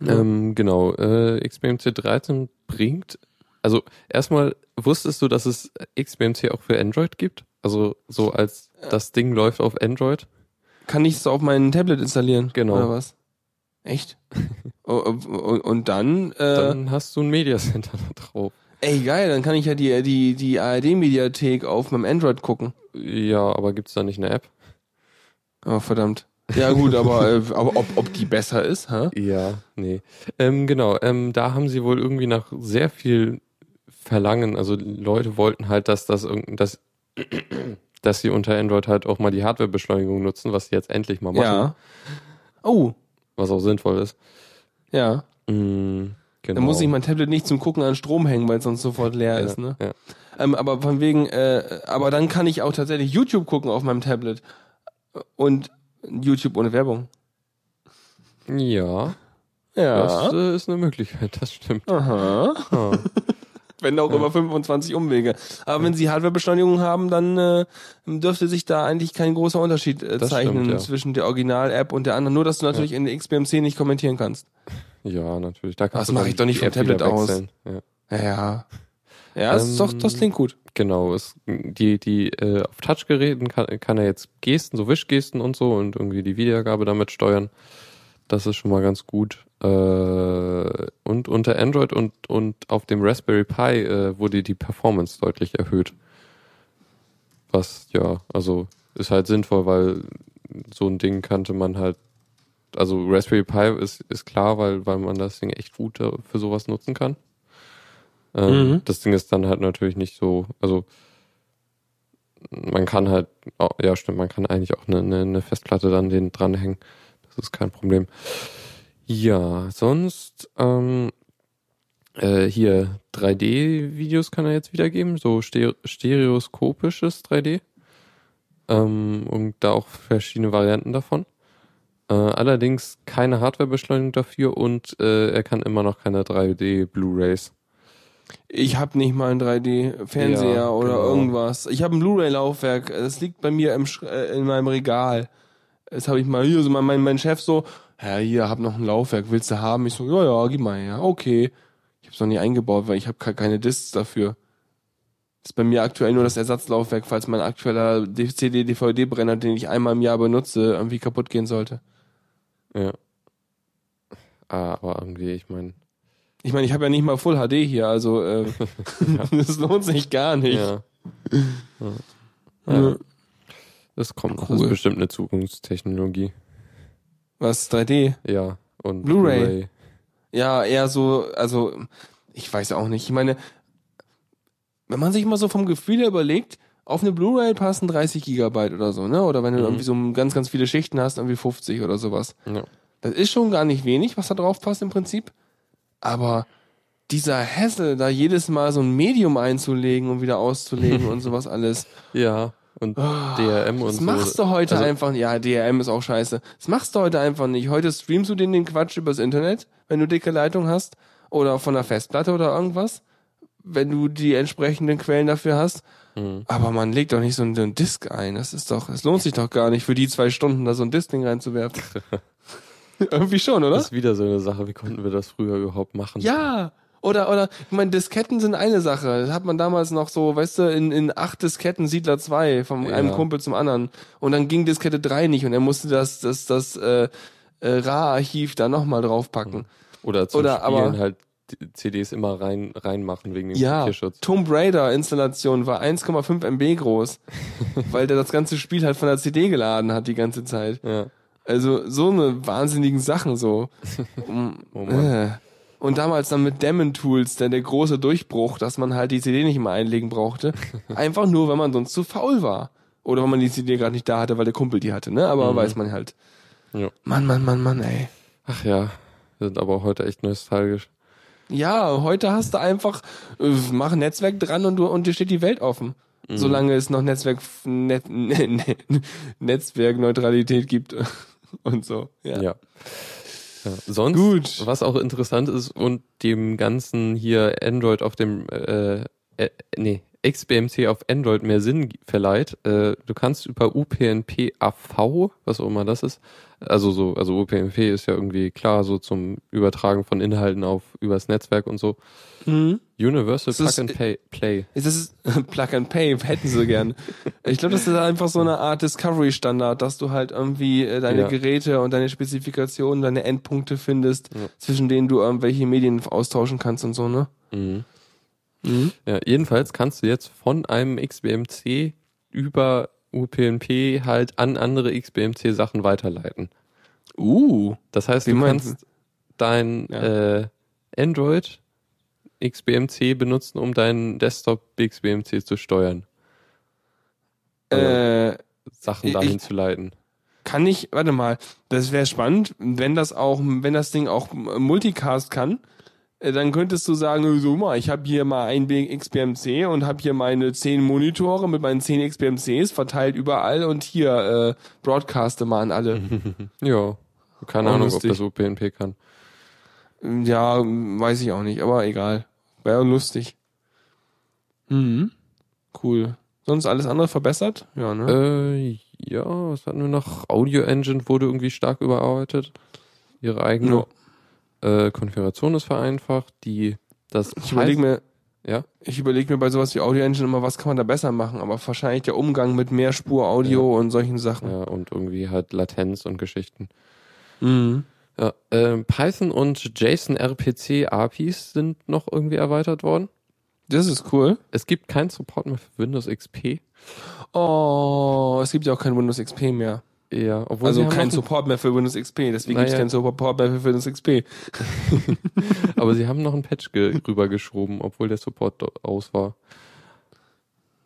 Ja. Ähm, genau, äh, XBMC 13 bringt, also erstmal wusstest du, dass es XBMC auch für Android gibt? Also so als das Ding läuft auf Android? Kann ich es auf mein Tablet installieren? Genau. Oder was? Echt? Und, dann, äh, Dann hast du ein Media Center da drauf. ey geil, dann kann ich ja die, die, die ARD-Mediathek auf meinem Android gucken. Ja, aber gibt's da nicht eine App? Oh, verdammt. Ja gut, aber, äh, aber ob, ob die besser ist, hä? Ja, nee. Ähm, genau, ähm, da haben sie wohl irgendwie nach sehr viel Verlangen, also Leute wollten halt, dass das dass, dass sie unter Android halt auch mal die Hardwarebeschleunigung nutzen, was sie jetzt endlich mal machen, Ja. Oh, was auch sinnvoll ist. ja. Mm, genau. Dann muss ich mein Tablet nicht zum Gucken an Strom hängen, weil es sonst sofort leer ist, ne? Ja. Ähm, aber von wegen, äh, aber dann kann ich auch tatsächlich YouTube gucken auf meinem Tablet. Und YouTube ohne Werbung. ja, Ja. das äh, ist eine Möglichkeit, das stimmt. Aha. Ah. Wenn auch über 25 Umwege. Aber wenn Sie Hardwarebeschleunigung haben, dann äh, dürfte sich da eigentlich kein großer Unterschied äh, zeichnen stimmt, ja. zwischen der Original-App und der anderen. Nur, dass du natürlich in der XBMC nicht kommentieren kannst. Ja, natürlich. Da kannst Das du mach dann ich doch nicht vom Tablet aus. Ja. Ja, ja. Ja, das, ist doch, das Ähm, klingt gut. Genau, es, die, die äh, auf Touchgeräten kann, kann er jetzt Gesten, so Wischgesten und so und irgendwie die Wiedergabe damit steuern. Das ist schon mal ganz gut. Äh, und unter Android und, und auf dem Raspberry Pi äh, wurde die Performance deutlich erhöht. Was ja, also ist halt sinnvoll, weil so ein Ding kannte man halt, also Raspberry Pi ist, ist klar, weil, weil man das Ding echt gut äh, für sowas nutzen kann. Ähm, Mhm. Das Ding ist dann halt natürlich nicht so, also man kann halt, oh, ja stimmt, man kann eigentlich auch eine, eine, eine Festplatte dann den dranhängen. Das ist kein Problem. Ja, sonst ähm, äh, hier 3D-Videos kann er jetzt wiedergeben, so ste stereoskopisches 3D. Ähm, und da auch verschiedene Varianten davon. Äh, allerdings keine Hardwarebeschleunigung dafür und äh, er kann immer noch keine 3D-Blu-Rays. Ich habe nicht mal einen 3D-Fernseher Ja, oder genau. irgendwas. Ich habe ein Blu-ray-Laufwerk. Das liegt bei mir im Sch äh, in meinem Regal. Das habe ich mal hier so mein, mein Chef so, ja hier hab noch ein Laufwerk, willst du haben? Ich so, ja ja, gib mal her. Okay. Ich habe es noch nie eingebaut, weil ich habe keine Discs dafür. Das ist bei mir aktuell nur das Ersatzlaufwerk, falls mein aktueller CD-DVD-Brenner, den ich einmal im Jahr benutze, irgendwie kaputt gehen sollte. Ja. Ah, aber irgendwie, ich meine, Ich meine, ich habe ja nicht mal Full HD hier, also äh, das lohnt sich gar nicht. ja. ja. Ja. Das kommt noch. Das Cool. ist bestimmt eine Zukunftstechnologie. Was 3D? Ja. Und Blu-ray. Ja, eher so, also ich weiß auch nicht. Ich meine, wenn man sich mal so vom Gefühl her überlegt, auf eine Blu-ray passen 30 Gigabyte oder so, ne? Oder wenn du Mhm. irgendwie so ganz, ganz viele Schichten hast, irgendwie 50 oder sowas. Ja. Das ist schon gar nicht wenig, was da drauf passt im Prinzip. Aber dieser Hassel, da jedes Mal so ein Medium einzulegen und wieder auszulegen und sowas alles. Ja. Und DRM und Das so. machst du heute Also- einfach, ja, DRM ist auch scheiße. Das machst du heute einfach nicht. Heute streamst du den, den Quatsch übers Internet, wenn du dicke Leitung hast oder von der Festplatte oder irgendwas, wenn du die entsprechenden Quellen dafür hast. Mhm. Aber man legt doch nicht so einen, so einen Disk ein. Das ist doch, es lohnt sich doch gar nicht, für die zwei Stunden da so ein Disk-Ding reinzuwerfen. Irgendwie schon, oder? Das ist wieder so eine Sache. Wie konnten wir das früher überhaupt machen? Ja. Oder, oder, ich meine, Disketten sind eine Sache. Das hat man damals noch so, weißt du, in, in acht Disketten Siedler 2, von Ja. einem Kumpel zum anderen. Und dann ging Diskette 3 nicht und er musste das, das, das, äh, äh, RAR-Archiv da nochmal draufpacken. Oder zum Oder Spielen aber- halt CDs immer rein reinmachen wegen dem Ja, Kopierschutz. Tomb Raider Installation war 1,5 MB groß, weil der das ganze Spiel halt von der CD geladen hat die ganze Zeit. Ja. Also so eine wahnsinnigen Sachen so. Oh Mann. äh. Und damals dann mit Daemon Tools, der der große Durchbruch, dass man halt die CD nicht mehr einlegen brauchte. Einfach nur, wenn man sonst zu faul war. Oder wenn man die CD gerade nicht da hatte, weil der Kumpel die hatte, ne? Aber Mhm. weiß man halt. Ja. Mann, Mann, Mann, Mann, ey. Ach ja. Wir sind aber auch heute echt nostalgisch. Ja, heute hast du einfach, äh, mach ein Netzwerk dran und du, und dir steht die Welt offen. Mhm. Solange es noch Netzwerk, Net, ne, Netzwerkneutralität gibt und so. Ja. Ja. Ja. Sonst, Gut. was auch interessant ist und dem ganzen hier Android auf dem, äh, äh, nee, XBMC auf Android mehr Sinn verleiht, äh, du kannst über UPnP AV, was auch immer das ist, also so, also UPnP ist ja irgendwie klar, so zum Übertragen von Inhalten auf übers Netzwerk und so. Mhm. Universal Das Plug ist- and Pay, Play. Das ist Plug and Pay, hätten sie gern. Ich glaube, das ist einfach so eine Art Discovery-Standard, dass du halt irgendwie äh, deine Ja. Geräte und deine Spezifikationen, deine Endpunkte findest, Ja. zwischen denen du irgendwelche Medien austauschen kannst und so, ne? Mhm. Mhm. Ja, jedenfalls kannst du jetzt von einem XBMC über UPnP halt an andere XBMC Sachen weiterleiten. Uh. Das heißt, du meinst kannst dein Ja. äh, Android XBMC benutzen, um deinen Desktop XBMC zu steuern, Äh, Sachen Ich- dahin zu leiten. kann ich, warte mal, das wäre spannend, wenn das auch, wenn das Ding auch Multicast kann, dann könntest du sagen, so mal, ich habe hier mal ein XBMC und habe hier meine zehn Monitore mit meinen zehn XBMCs verteilt überall und hier äh, broadcaste mal an alle. Ja, keine Ahnung, ob lustig. das UPnP kann. Ja, weiß ich auch nicht, aber egal. Wäre lustig. Mhm. Cool. Sonst alles andere verbessert? Ja, ne? Äh, ja, was hatten wir noch? Audio Engine wurde irgendwie stark überarbeitet. Ihre eigene äh, Konfiguration ist vereinfacht. Die, das ich überlege mir, ja, ich überlege mir bei sowas wie Audio Engine immer, was kann man da besser machen, aber wahrscheinlich der Umgang mit mehr Spur Audio und solchen Sachen. ja, und irgendwie halt Latenz und Geschichten. Mhm. Ja, ähm, Python und JSON RPC APIs sind noch irgendwie erweitert worden. Das ist cool. Es gibt keinen Support mehr für Windows XP. Oh, es gibt ja auch kein Windows XP mehr. Ja, obwohl Also kein Support mehr für Windows XP. Deswegen gibt es Naja. keinen Support mehr für Windows XP. aber sie haben noch einen Patch ge rübergeschoben, obwohl der Support aus war.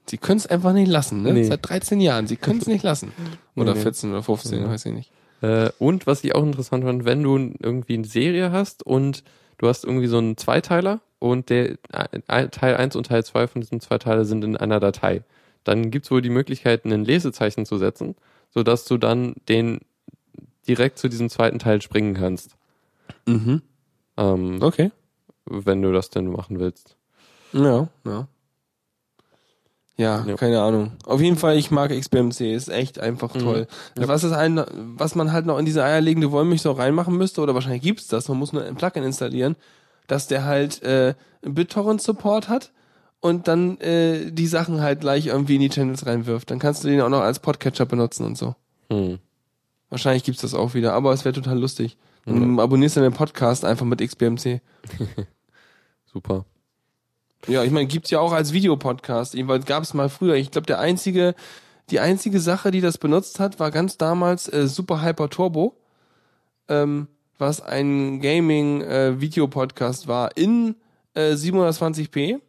Sie können es einfach nicht lassen, ne? Nee. Seit 13 Jahren. Sie können es nicht lassen. Oder Nee, nee. 14 oder 15, Ja. weiß ich nicht. Äh, und was ich auch interessant fand, wenn du irgendwie eine Serie hast und du hast irgendwie so einen Zweiteiler und der äh, Teil 1 und Teil 2 von diesen zwei Teile sind in einer Datei, dann gibt es wohl die Möglichkeit, ein Lesezeichen zu setzen, sodass du dann den direkt zu diesem zweiten Teil springen kannst, Mhm. ähm, Okay. wenn du das denn machen willst. Ja, ja. Ja, Ja. keine Ahnung. Auf jeden Fall, ich mag XBMC, ist echt einfach Mhm. toll. Ja. Was ist ein, was man halt noch in diese eierlegende Wollmilchsau reinmachen müsste, oder wahrscheinlich gibt's das, man muss nur ein Plugin installieren, dass der halt äh, BitTorrent-Support hat und dann äh, die Sachen halt gleich irgendwie in die Channels reinwirft. Dann kannst du den auch noch als Podcatcher benutzen und so. Hm. Wahrscheinlich gibt's das auch wieder, aber es wäre total lustig. Dann abonnierst du den Podcast einfach mit XBMC. Super. Ja, ich meine, gibt's ja auch als Videopodcast. Jedenfalls gab's mal früher. Ich glaube, der einzige, die einzige Sache, die das benutzt hat, war ganz damals äh, Super Hyper Turbo, ähm, was ein Gaming äh, Videopodcast war in äh, 720p.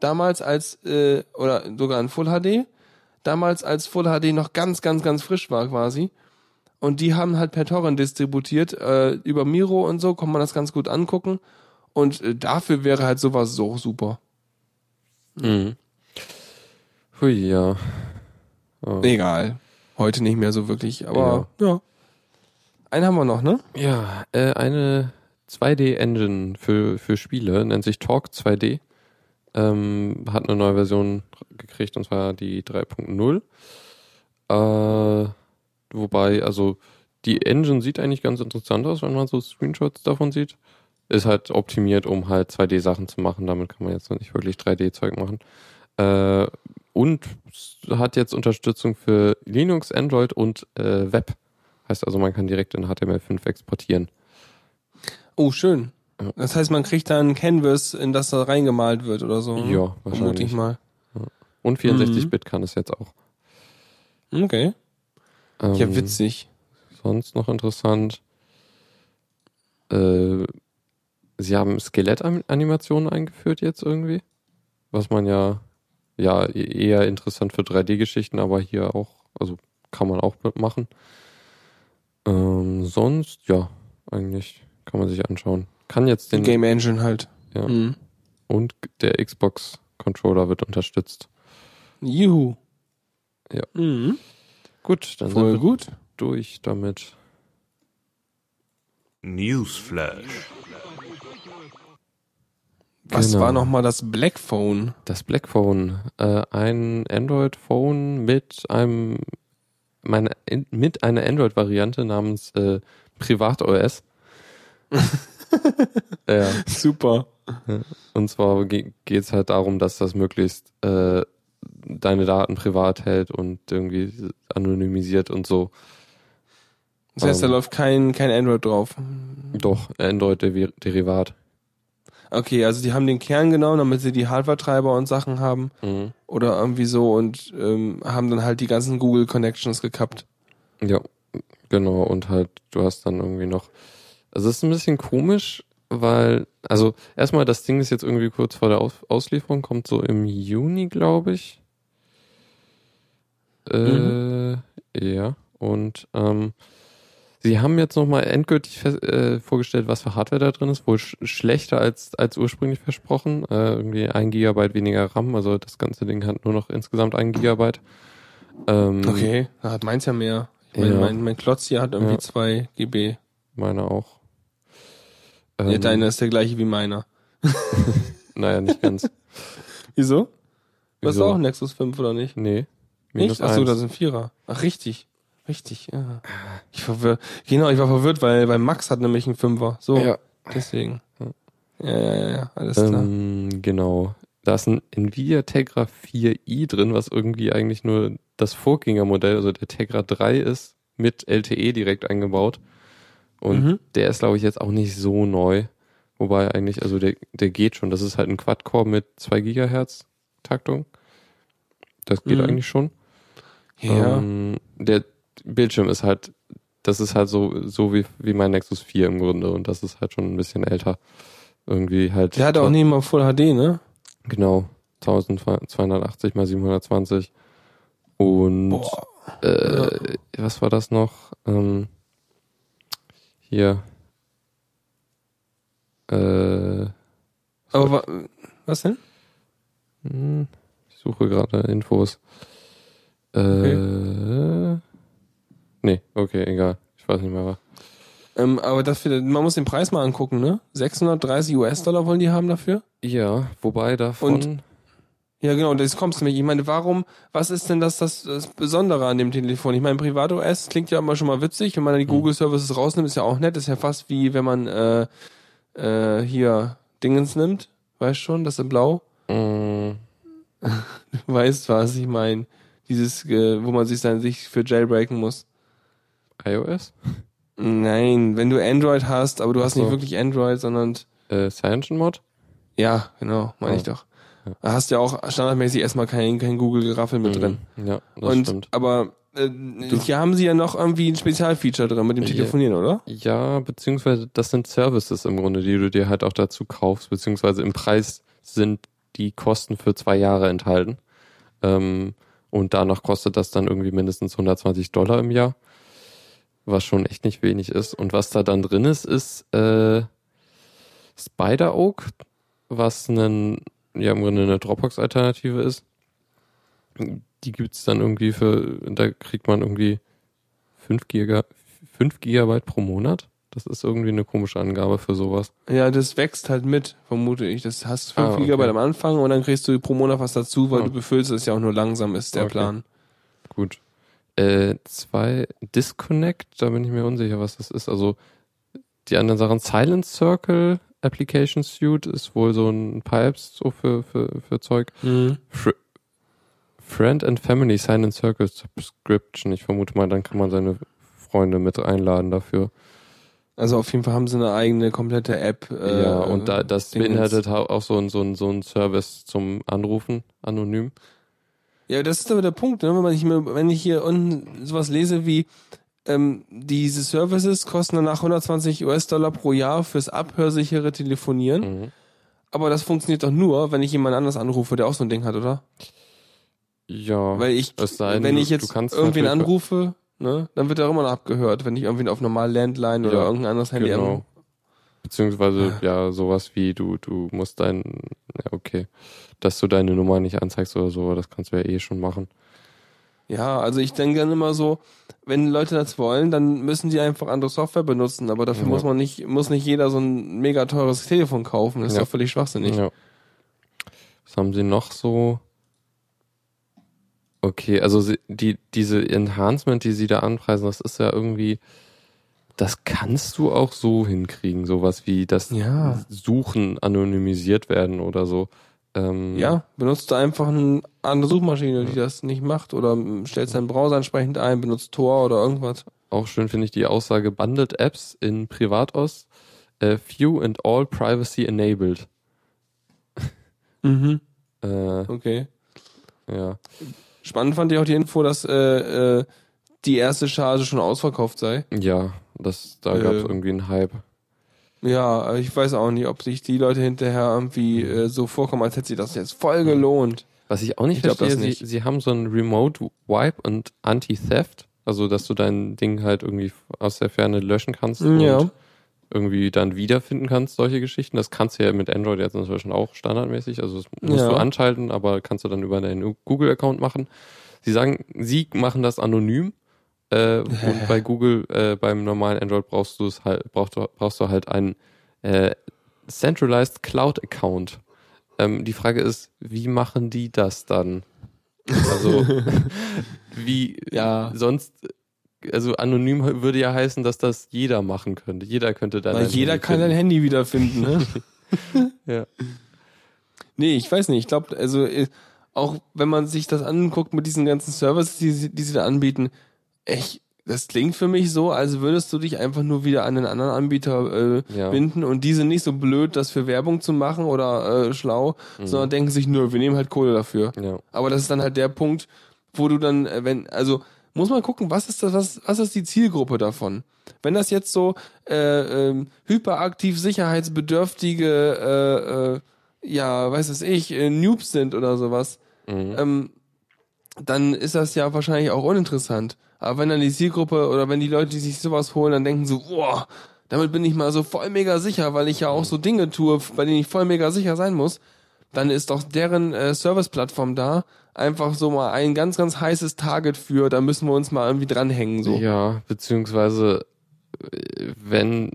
Damals als äh, oder sogar in Full HD. Damals als Full HD noch ganz, ganz, ganz frisch war quasi. Und die haben halt per Torrent distributiert. Äh, über Miro und so kann man das ganz gut angucken. Und äh, dafür wäre halt sowas so super. Mhm. Hui, ja. Oh. Egal. Heute nicht mehr so wirklich, aber ja. Einen haben wir noch, ne? Ja, äh, eine 2D-Engine für, für Spiele, nennt sich Talk 2D. Ähm, hat eine neue Version gekriegt, und zwar die 3.0. Äh, wobei, also die Engine sieht eigentlich ganz interessant aus, wenn man so Screenshots davon sieht. Ist halt optimiert, um halt 2D-Sachen zu machen. Damit kann man jetzt nicht wirklich 3D-Zeug machen. Äh, und hat jetzt Unterstützung für Linux, Android und äh, Web. Heißt also, man kann direkt in HTML5 exportieren. Oh, schön. Das heißt, man kriegt dann ein Canvas, in das da reingemalt wird oder so. ne? Ja, Vermute wahrscheinlich. ich mal. Und 64-Bit kann es jetzt auch. Okay. Ähm, Ja, witzig. Sonst noch interessant. Äh, sie haben Skelettanimationen eingeführt jetzt irgendwie. Was man ja, ja e- eher interessant für 3D-Geschichten, aber hier auch, also kann man auch mitmachen. Ähm, sonst, ja, eigentlich kann man sich anschauen. Kann jetzt Die den Game Engine halt. Ja. Mhm. und der Xbox Controller wird unterstützt. Juhu. Ja. Mhm. Gut, dann Voll sind wir gut. durch damit. Newsflash. Was Genau. war nochmal das Black Phone? Das Blackphone, äh, ein Android-Phone mit einem meine, in, mit einer Android-Variante namens äh, PrivatOS. ja, Super. und zwar ge geht's halt darum, dass das möglichst äh, deine Daten privat hält und irgendwie anonymisiert und so. Das heißt, da Ähm. läuft kein, kein Android drauf. Doch, Android-Derivat. Okay, also die haben den Kern genommen, damit sie die Hardware-Treiber und Sachen haben. Mhm. Oder irgendwie so und ähm, haben dann halt die ganzen Google Connections gekappt. Ja, genau. Und halt, du hast dann irgendwie noch. Also es ist ein bisschen komisch, weil, also erstmal, das Ding ist jetzt irgendwie kurz vor der Aus Auslieferung, kommt so im Juni, glaube ich. Äh, ja. Und ähm, sie haben jetzt nochmal endgültig äh, vorgestellt, was für Hardware da drin ist. Wohl sch schlechter als, als ursprünglich versprochen. Äh, irgendwie ein Gigabyte weniger RAM. Also das ganze Ding hat nur noch insgesamt ein Gigabyte. Ähm, Okay, da hat meins ja mehr. Ich mein, Ja. mein, mein Klotz hier hat irgendwie Ja. 2 GB. Meine auch. Ja, Ähm, deiner ist der gleiche wie meiner. Naja, nicht ganz. Wieso? Du hast Wieso? auch ein Nexus 5 oder nicht? Nee. Minus Nicht? Achso, ist ein Vierer. Ach, richtig. Richtig, ja. Ich verwirr genau, ich war verwirrt, weil, weil Max hat nämlich einen Fünfer. So, Ja. deswegen. Ja, ja, ja, ja, alles klar. Ähm, genau. Da ist ein Nvidia Tegra 4i drin, was irgendwie eigentlich nur das Vorgängermodell, also der Tegra 3 ist, mit LTE direkt eingebaut. Und Mhm. der ist, glaube ich, jetzt auch nicht so neu. Wobei eigentlich, also der, der geht schon. Das ist halt ein Quad-Core mit 2 Gigahertz Taktung. Das geht Mhm. eigentlich schon. Ja. Ähm, der Bildschirm ist halt, das ist halt so, so wie, wie mein Nexus 4 im Grunde. Und das ist halt schon ein bisschen älter. Irgendwie halt. Der hat auch nicht mal Full HD, ne? Genau. 1280 mal 720. Und Boah. äh, was war das noch? Ähm, hier. Äh, Aber wa was denn? hm, ich suche gerade Infos. Äh, nee, okay, egal. Ich weiß nicht mehr was. Ähm, aber dafür, man muss den Preis mal angucken, ne? 630 US-Dollar wollen die haben dafür? Ja, wobei davon. Und- Ja, genau, das kommst du mich. Ich meine, warum, was ist denn das, das, das Besondere an dem Telefon? Ich meine, Privat-OS klingt ja immer schon mal witzig. Wenn man dann die Mhm. Google-Services rausnimmt, ist ja auch nett. Ist ja fast wie, wenn man äh, äh, hier Dingens nimmt. Weißt schon, das in Blau? mh, Du weißt, was ich meine. Dieses, äh, wo man sich dann sich für jailbreaken muss. iOS? Nein, wenn du Android hast, aber du hast so. nicht wirklich Android, sondern Äh, CyanogenMod? ja, genau, meine Ja. ich doch. Da hast ja auch standardmäßig erstmal kein, kein Google-Geraffel mit drin. Mhm, Ja, das Und stimmt. aber äh, hier haben sie ja noch irgendwie ein Spezialfeature drin mit dem Ja. Telefonieren, oder? Ja, beziehungsweise das sind Services im Grunde, die du dir halt auch dazu kaufst, beziehungsweise im Preis sind die Kosten für zwei Jahre enthalten. Ähm, und danach kostet das dann irgendwie mindestens 120 Dollar im Jahr, was schon echt nicht wenig ist. Und was da dann drin ist, ist äh, Spider Oak, was ein, ja im Grunde eine Dropbox-Alternative ist. Die gibt's dann irgendwie für, da kriegt man irgendwie 5 Giga, 5 Gigabyte pro Monat. Das ist irgendwie eine komische Angabe für sowas. Ja, das wächst halt mit, vermute ich. Das hast 5 Ah, okay. Gigabyte am Anfang und dann kriegst du pro Monat was dazu, weil Ah. du befüllst es ja auch nur langsam ist der Okay. Plan. Gut. Äh, zwei Disconnect, da bin ich mir unsicher, was das ist. Also die anderen Sachen, Silent Circle Application Suite ist wohl so ein Apps so für, für, für Zeug. Fr Friend and Family Silent Circle Subscription. Ich vermute mal, dann kann man seine Freunde mit einladen dafür. Also auf jeden Fall haben sie eine eigene komplette App. Äh, ja, und da, das Dingens. beinhaltet au- auch so ein, so ein, so ein Service zum Anrufen, anonym. Ja, das ist aber der Punkt, ne? wenn, man nicht mehr, wenn ich hier unten sowas lese wie ähm, diese Services kosten danach 120 US-Dollar pro Jahr fürs abhörsichere Telefonieren. Mhm. Aber das funktioniert doch nur, wenn ich jemand anders anrufe, der auch so ein Ding hat, oder? Ja. Weil ich, denn, wenn ich jetzt irgendwen anrufe, ne, dann wird er immer noch abgehört, wenn ich irgendwen auf normal Landline oder Ja, irgendein anderes Handy genau. anrufe. Beziehungsweise, ja, sowas wie du, du musst dein, ja, okay, dass du deine Nummer nicht anzeigst oder so, das kannst du ja eh schon machen. Ja, also ich denke dann immer so, wenn Leute das wollen, dann müssen die einfach andere Software benutzen, aber dafür Ja. muss man nicht, muss nicht jeder so ein mega teures Telefon kaufen. Das ist Ja. doch völlig schwachsinnig. Ja. Was haben sie noch so? Okay, also sie, die, diese Enhancement, die sie da anpreisen, das ist ja irgendwie, das kannst du auch so hinkriegen, sowas wie das Ja. Suchen anonymisiert werden oder so. Ähm, Ja, benutzt einfach eine andere Suchmaschine, die das nicht macht oder stellst deinen Browser entsprechend ein, benutzt Tor oder irgendwas. Auch schön finde ich die Aussage, bundled Apps in Privatos, äh, few and all privacy enabled. Mhm. Äh, Okay. ja. Spannend fand ich auch die Info, dass äh, äh, die erste Charge schon ausverkauft sei. Ja, das, da Äh, gab es irgendwie einen Hype. Ja, aber ich weiß auch nicht, ob sich die Leute hinterher irgendwie äh, so vorkommen, als hätte sich das jetzt voll gelohnt. Was ich auch nicht Ich glaub verstehe, das sie, nicht. sie haben so ein Remote Wipe und Anti-Theft, also dass du dein Ding halt irgendwie aus der Ferne löschen kannst Ja. und irgendwie dann wiederfinden kannst, solche Geschichten. Das kannst du ja mit Android jetzt inzwischen auch standardmäßig, also das musst Ja. du anschalten, aber kannst du dann über deinen Google-Account machen. Sie sagen, sie machen das anonym. Äh, und bei Google, äh, beim normalen Android brauchst du es halt, brauchst du, brauchst du halt einen äh, Centralized Cloud Account. Ähm, die Frage ist, wie machen die das dann? Also, wie Ja. sonst, also anonym würde ja heißen, dass das jeder machen könnte. Jeder könnte dann. Ein jeder Handy kann ein finden. Handy wiederfinden, ne? Ja. Nee, ich weiß nicht. Ich glaube, also äh, auch wenn man sich das anguckt mit diesen ganzen Services, die, die sie da anbieten, echt, das klingt für mich so, als würdest du dich einfach nur wieder an einen anderen Anbieter äh, Ja. binden und die sind nicht so blöd, das für Werbung zu machen oder äh, schlau, Mhm. sondern denken sich nur, wir nehmen halt Kohle dafür. Ja. Aber das ist dann halt der Punkt, wo du dann, äh, wenn, also muss man gucken, was ist das, was, was ist die Zielgruppe davon? Wenn das jetzt so äh, ähm, hyperaktiv sicherheitsbedürftige, äh, äh, ja, weiß es ich, äh, Noobs sind oder sowas, Mhm. ähm, dann ist das ja wahrscheinlich auch uninteressant. Aber wenn dann die Zielgruppe oder wenn die Leute, die sich sowas holen, dann denken so, boah, damit bin ich mal so voll mega sicher, weil ich ja auch so Dinge tue, bei denen ich voll mega sicher sein muss, dann ist doch deren äh, Service-Plattform da einfach so mal ein ganz, ganz heißes Target für, da müssen wir uns mal irgendwie dranhängen, so. Ja, beziehungsweise äh, wenn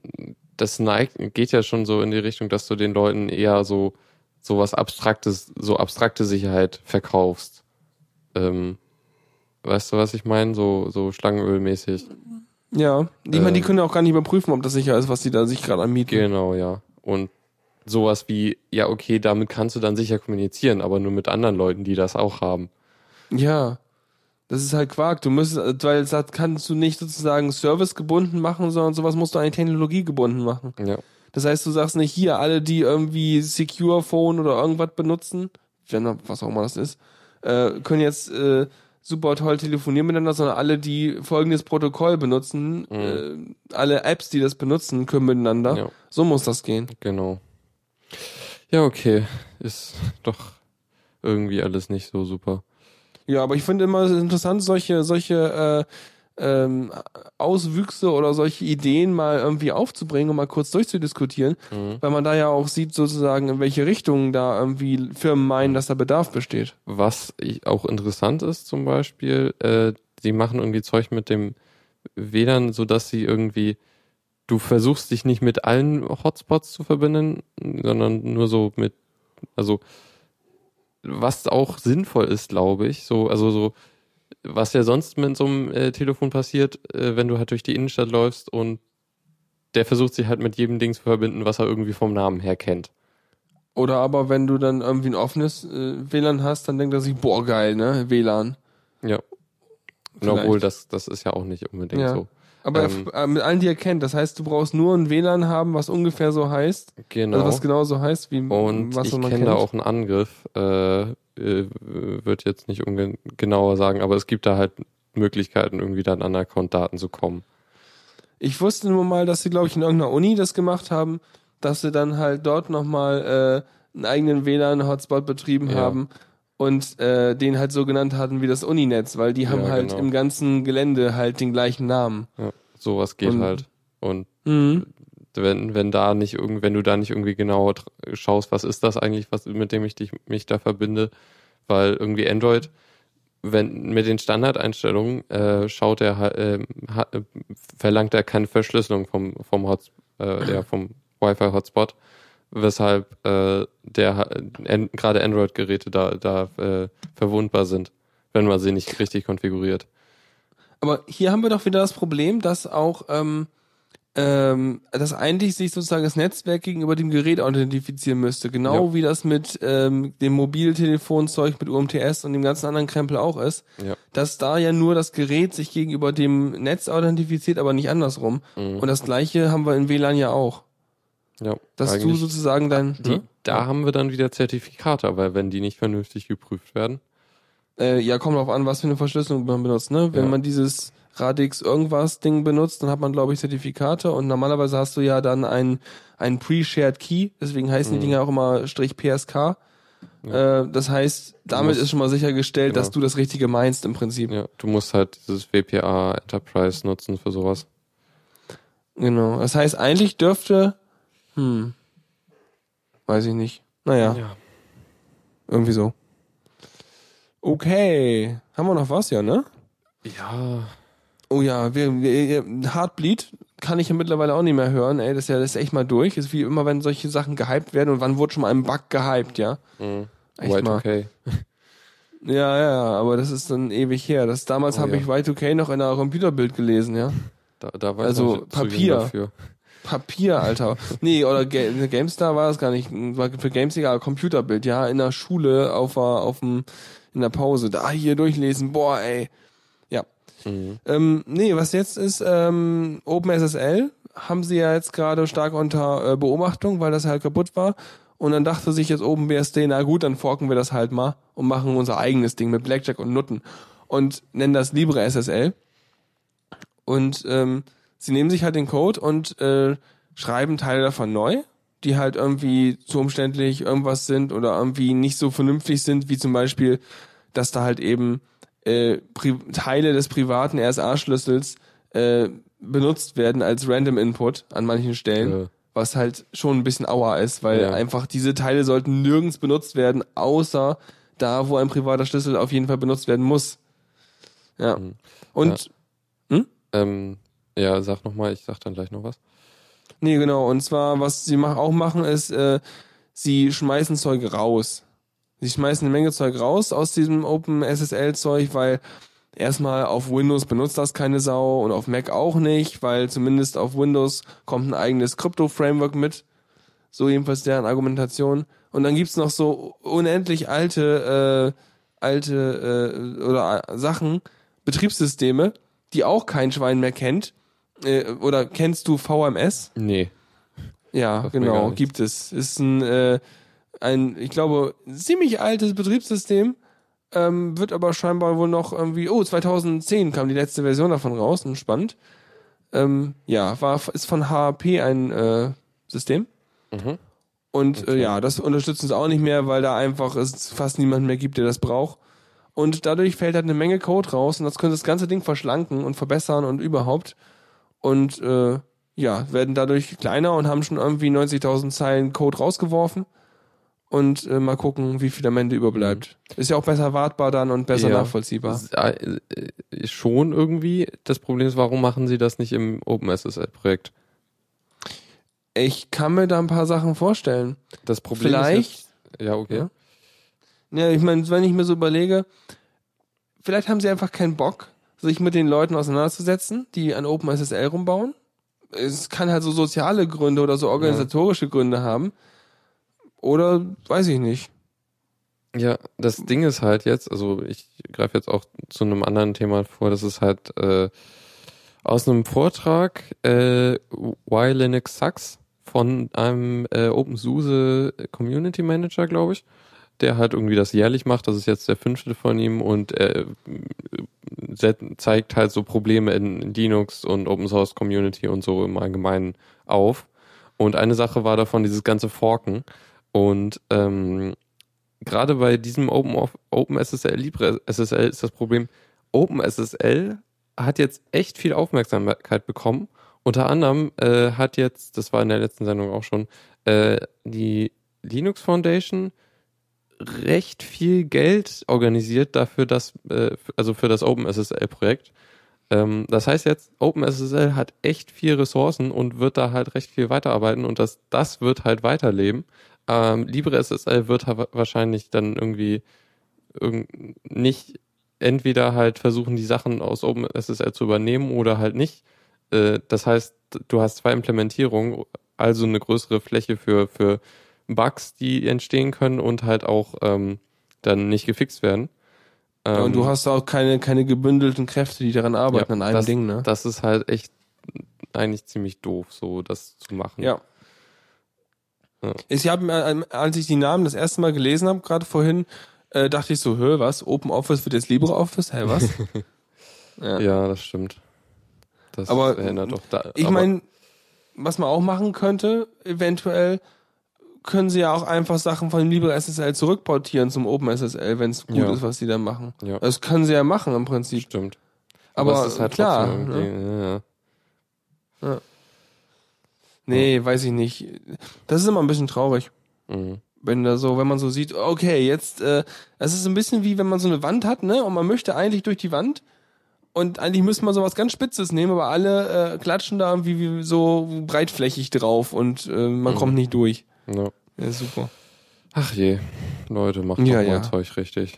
das neigt, geht ja schon so in die Richtung, dass du den Leuten eher so so was abstraktes, so abstrakte Sicherheit verkaufst. Ähm, weißt du, was ich meine? So so Schlangenölmäßig. Ja. Ich meine, die Ähm. können ja auch gar nicht überprüfen, ob das sicher ist, was die da sich gerade anmieten. Genau, ja. Und sowas wie, ja, okay, damit kannst du dann sicher kommunizieren, aber nur mit anderen Leuten, die das auch haben. Ja. Das ist halt Quark. Du müsstest, weil das kannst du nicht sozusagen servicegebunden machen, sondern sowas musst du eigentlich technologiegebunden machen. Ja. Das heißt, du sagst nicht hier, alle, die irgendwie Secure Phone oder irgendwas benutzen, wenn was auch immer das ist, äh, können jetzt äh, super toll telefonieren miteinander, sondern alle, die folgendes Protokoll benutzen, äh, alle Apps, die das benutzen, können miteinander. Ja. So muss das gehen. Genau. Ja, okay. Ist doch irgendwie alles nicht so super. Ja, aber ich finde immer interessant, solche, solche äh, ähm, Auswüchse oder solche Ideen mal irgendwie aufzubringen und mal kurz durchzudiskutieren, Mhm. weil man da ja auch sieht sozusagen, in welche Richtung da irgendwie Firmen meinen, dass da Bedarf besteht. Was auch interessant ist zum Beispiel, äh, die machen irgendwie Zeug mit dem WLAN, so dass sie irgendwie, du versuchst dich nicht mit allen Hotspots zu verbinden, sondern nur so mit, also was auch sinnvoll ist, glaube ich, so, also so, was ja sonst mit so einem äh, Telefon passiert, äh, wenn du halt durch die Innenstadt läufst und der versucht sich halt mit jedem Ding zu verbinden, was er irgendwie vom Namen her kennt. Oder aber wenn du dann irgendwie ein offenes äh, WLAN hast, dann denkt er sich, boah, geil, ne? WLAN. Ja. Vielleicht. Obwohl, das, das ist ja auch nicht unbedingt Ja. so. Aber Ähm. äh, mit allen, die er kennt. Das heißt, du brauchst nur ein WLAN haben, was ungefähr so heißt. Genau. Also was genau so heißt, wie Und was ich man kenne da auch einen Angriff, äh, äh, wird jetzt nicht genauer sagen, aber es gibt da halt Möglichkeiten, irgendwie dann an Account-Daten zu kommen. Ich wusste nur mal, dass sie, glaube ich, in irgendeiner Uni das gemacht haben, dass sie dann halt dort nochmal äh, einen eigenen WLAN-Hotspot betrieben Ja. haben und äh, den halt so genannt hatten wie das Uninetz, weil die haben Ja, halt genau. im ganzen Gelände halt den gleichen Namen. Ja, sowas geht Und- halt. Und Mhm. wenn, wenn da nicht irgend, wenn du da nicht irgendwie genau schaust, was ist das eigentlich, was, mit dem ich dich, mich da verbinde, weil irgendwie Android, wenn, mit den Standardeinstellungen, äh, schaut er, halt, äh, ha- verlangt er keine Verschlüsselung vom, vom Hot, äh, ja, vom Wi-Fi-Hotspot, weshalb, äh, der, an, gerade Android-Geräte da, da, äh, verwundbar sind, wenn man sie nicht richtig konfiguriert. Aber hier haben wir doch wieder das Problem, dass auch ähm, ähm, dass eigentlich sich sozusagen das Netzwerk gegenüber dem Gerät authentifizieren müsste. Genau Ja. wie das mit ähm, dem Mobiltelefonzeug mit UMTS und dem ganzen anderen Krempel auch ist. Ja. Dass da ja nur das Gerät sich gegenüber dem Netz authentifiziert, aber nicht andersrum. Mhm. Und das gleiche haben wir in WLAN ja auch. Ja, Dass du sozusagen dein... Die, Hm? da haben wir dann wieder Zertifikate, aber wenn die nicht vernünftig geprüft werden. Äh, ja, kommt drauf an, was für eine Verschlüsselung man benutzt. Ne? Wenn Ja. man dieses Radix irgendwas Ding benutzt, dann hat man, glaube ich, Zertifikate und normalerweise hast du ja dann einen, einen Pre-Shared Key, deswegen heißen die Mhm. Dinger auch immer Strich PSK. Äh, das heißt, damit musst- ist schon mal sichergestellt, genau. dass du das Richtige meinst im Prinzip. Ja, du musst halt dieses WPA Enterprise nutzen für sowas. Genau. Das heißt, eigentlich dürfte, hm, weiß ich nicht. Naja, irgendwie so. Okay. Haben wir noch was, ja, ne? Ja. Oh ja, wir, wir, Heartbleed kann ich ja mittlerweile auch nicht mehr hören, ey, das ist ja das ist echt mal durch. Ist wie immer, wenn solche Sachen gehypt werden und wann wurde schon mal ein Bug gehypt, ja? Mhm. Echt mal. Y2K. Ja, ja, aber das ist dann ewig her. Das damals Oh habe ja. ich Y2K noch in einer Computerbild gelesen, ja? Da, da war Also ich noch zu jung Papier. Dafür. Papier, Alter. Nee, oder Ga GameStar war das gar nicht. War für Games egal, Computerbild, ja, in der Schule auf auf dem, in der Pause. Da hier durchlesen, boah, ey. Ja. Mhm. Ähm, nee, was jetzt ist, ähm, OpenSSL haben sie ja jetzt gerade stark unter äh, Beobachtung, weil das halt kaputt war. Und dann dachte sich jetzt OpenBSD, na gut, dann forken wir das halt mal und machen unser eigenes Ding mit Blackjack und Nutten und nennen das LibreSSL. Und ähm, sie nehmen sich halt den Code und äh, schreiben Teile davon neu, die halt irgendwie zu umständlich irgendwas sind oder irgendwie nicht so vernünftig sind, wie zum Beispiel, dass da halt eben äh, Pri Teile des privaten RSA-Schlüssels äh, benutzt werden als Random Input an manchen Stellen, Ja. was halt schon ein bisschen auer ist, weil Ja. einfach diese Teile sollten nirgends benutzt werden, außer da, wo ein privater Schlüssel auf jeden Fall benutzt werden muss. Ja. Mhm. Und Ähm, ja, sag nochmal, ich sag dann gleich noch was. Nee, genau. Und zwar, was sie auch machen, ist, äh, sie schmeißen Zeug raus. Sie schmeißen eine Menge Zeug raus aus diesem OpenSSL-Zeug, weil erstmal auf Windows benutzt das keine Sau und auf Mac auch nicht, weil zumindest auf Windows kommt ein eigenes Krypto-Framework mit. So jedenfalls deren Argumentation. Und dann gibt's noch so unendlich alte, äh, alte äh, oder äh, Sachen, Betriebssysteme, die auch kein Schwein mehr kennt. Äh, oder kennst du VMS? Nee. Ja, Sagt genau, gibt es. Ist ein, äh, ein, ich glaube, ziemlich altes Betriebssystem, ähm, wird aber scheinbar wohl noch irgendwie, oh, 2010 kam die letzte Version davon raus, und spannend. Ähm, ja, war, ist von HP ein äh, System. Mhm. Und Okay. äh, ja, das unterstützen sie auch nicht mehr, weil da einfach es fast niemand mehr gibt, der das braucht. Und dadurch fällt halt eine Menge Code raus und das könnte das ganze Ding verschlanken und verbessern und überhaupt. Und äh, ja, werden dadurch kleiner und haben schon irgendwie 90.000 Zeilen Code rausgeworfen. Und äh, mal gucken, wie viel am Ende überbleibt. Ist ja auch besser wartbar dann und besser Ja. nachvollziehbar. Äh, äh, Schon irgendwie. Das Problem ist, warum machen sie das nicht im OpenSSL-Projekt? Ich kann mir da ein paar Sachen vorstellen. Das Problem Vielleicht, ist jetzt, ja, okay. Ja. Ja, ich meine, wenn ich mir so überlege, vielleicht haben sie einfach keinen Bock, sich mit den Leuten auseinanderzusetzen, die an OpenSSL rumbauen. Es kann halt so soziale Gründe oder so organisatorische Gründe haben. Oder weiß ich nicht. Ja, das Ding ist halt jetzt, also ich greife jetzt auch zu einem anderen Thema vor, das ist halt äh, aus einem Vortrag äh, Why Linux Sucks von einem äh, OpenSUSE Community Manager, glaube ich, der halt irgendwie das jährlich macht, das ist jetzt der fünfte von ihm und er zeigt halt so Probleme in Linux und Open Source Community und so im Allgemeinen auf. Und eine Sache war davon dieses ganze Forken. Und ähm, gerade bei diesem Open, Open SSL, Libre SSL ist das Problem, Open SSL hat jetzt echt viel Aufmerksamkeit bekommen. Unter anderem äh, hat jetzt, das war in der letzten Sendung auch schon, äh, die Linux Foundation recht viel Geld organisiert dafür, dass, äh, also für das OpenSSL-Projekt. Ähm, das heißt jetzt, OpenSSL hat echt viel Ressourcen und wird da halt recht viel weiterarbeiten und das, das wird halt weiterleben. Ähm, LibreSSL wird wahrscheinlich dann irgendwie irgend nicht entweder halt versuchen, die Sachen aus OpenSSL zu übernehmen oder halt nicht. Äh, das heißt, du hast zwei Implementierungen, also eine größere Fläche für, für Bugs, die entstehen können und halt auch ähm, dann nicht gefixt werden. Ja, und Ähm, du hast auch keine, keine gebündelten Kräfte, die daran arbeiten, ja, an einem das, Ding, ne? Das ist halt echt eigentlich ziemlich doof, so das zu machen. Ja. Ja. Ich habe, als ich die Namen das erste Mal gelesen habe, gerade vorhin, äh, dachte ich so, hö, was? Open Office wird jetzt LibreOffice? Hä, was? ja. Ja, das stimmt. Das Aber, erinnert doch da. Ich meine, was man auch machen könnte, eventuell, können sie ja auch einfach Sachen von dem LibreSSL zurückportieren zum OpenSSL, wenn es gut Ja. ist, was sie da machen. Ja. Das können sie ja machen im Prinzip. Stimmt. Aber, es ist halt klar, ne? ja, ja. nee, weiß ich nicht. Das ist immer ein bisschen traurig. Mhm. wenn da so, wenn man so sieht, okay, jetzt, äh, es ist ein bisschen wie wenn man so eine Wand hat, ne, und man möchte eigentlich durch die Wand und eigentlich müsste man sowas ganz Spitzes nehmen, aber alle äh, klatschen da irgendwie wie so breitflächig drauf und äh, man Mhm. kommt nicht durch. Ja. Ja, super. Ach je, Leute, macht Ja, doch mal ja. Zeug richtig.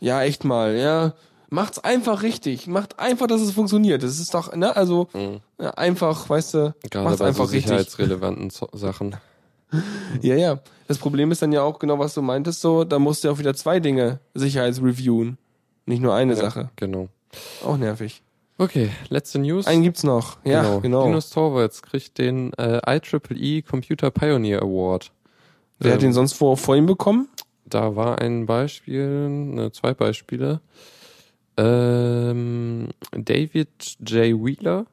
Ja, echt mal, ja. Macht's einfach richtig. Macht einfach, dass es funktioniert. Das ist doch, ne, also Mhm. ja, einfach, weißt du, Gerade macht's bei einfach so richtig. sicherheitsrelevanten Sachen. Ja, ja. Das Problem ist dann ja auch genau, was du meintest, so, da musst du ja auch wieder zwei Dinge sicherheitsreviewen. Nicht nur eine Ja, Sache. Genau. Auch nervig. Okay, letzte News. Einen gibt's noch. Ja, genau. genau. Linus Torvalds kriegt den äh, IEEE Computer Pioneer Award. Wer hat Ähm, den sonst vor, vor ihm bekommen? Da war ein Beispiel, ne, zwei Beispiele. Ähm, David J. Wheeler,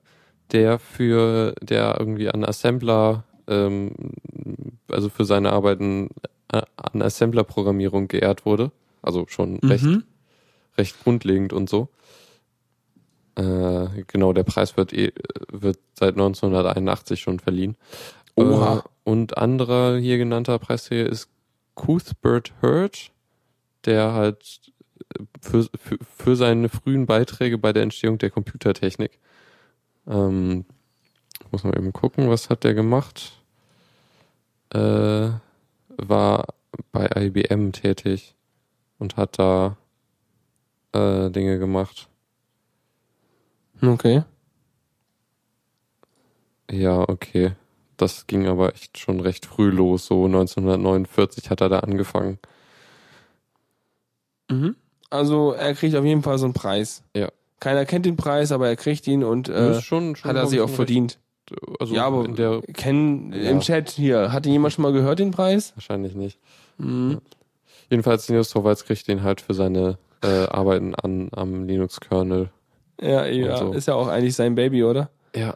der für, der irgendwie an Assembler, ähm, also für seine Arbeiten äh, an Assembler-Programmierung geehrt wurde. Also schon recht, Mhm. recht grundlegend und so. Äh, genau, der Preis wird, eh, wird seit 1981 schon verliehen. Oha. Äh, und anderer hier genannter Preisträger ist Cuthbert Hurt, der halt äh, für, für, für seine frühen Beiträge bei der Entstehung der Computertechnik, ähm, muss man eben gucken, was hat der gemacht? Äh, war bei IBM tätig und hat da äh, Dinge gemacht. Okay. Ja, okay. Das ging aber echt schon recht früh los. So 1949 hat er da angefangen. Mhm. Also er kriegt auf jeden Fall so einen Preis. Ja. Keiner kennt den Preis, aber er kriegt ihn und äh, schon, schon hat er sich auch verdient. Also ja, aber der kennen Ja. im Chat hier, hat ihn jemand schon mal gehört, den Preis? wahrscheinlich nicht. Mhm. Jedenfalls Linus Torvalds kriegt den halt für seine äh, Arbeiten an am Linux-Kernel. Ja, ja, so. ist ja auch eigentlich sein Baby, oder? Ja.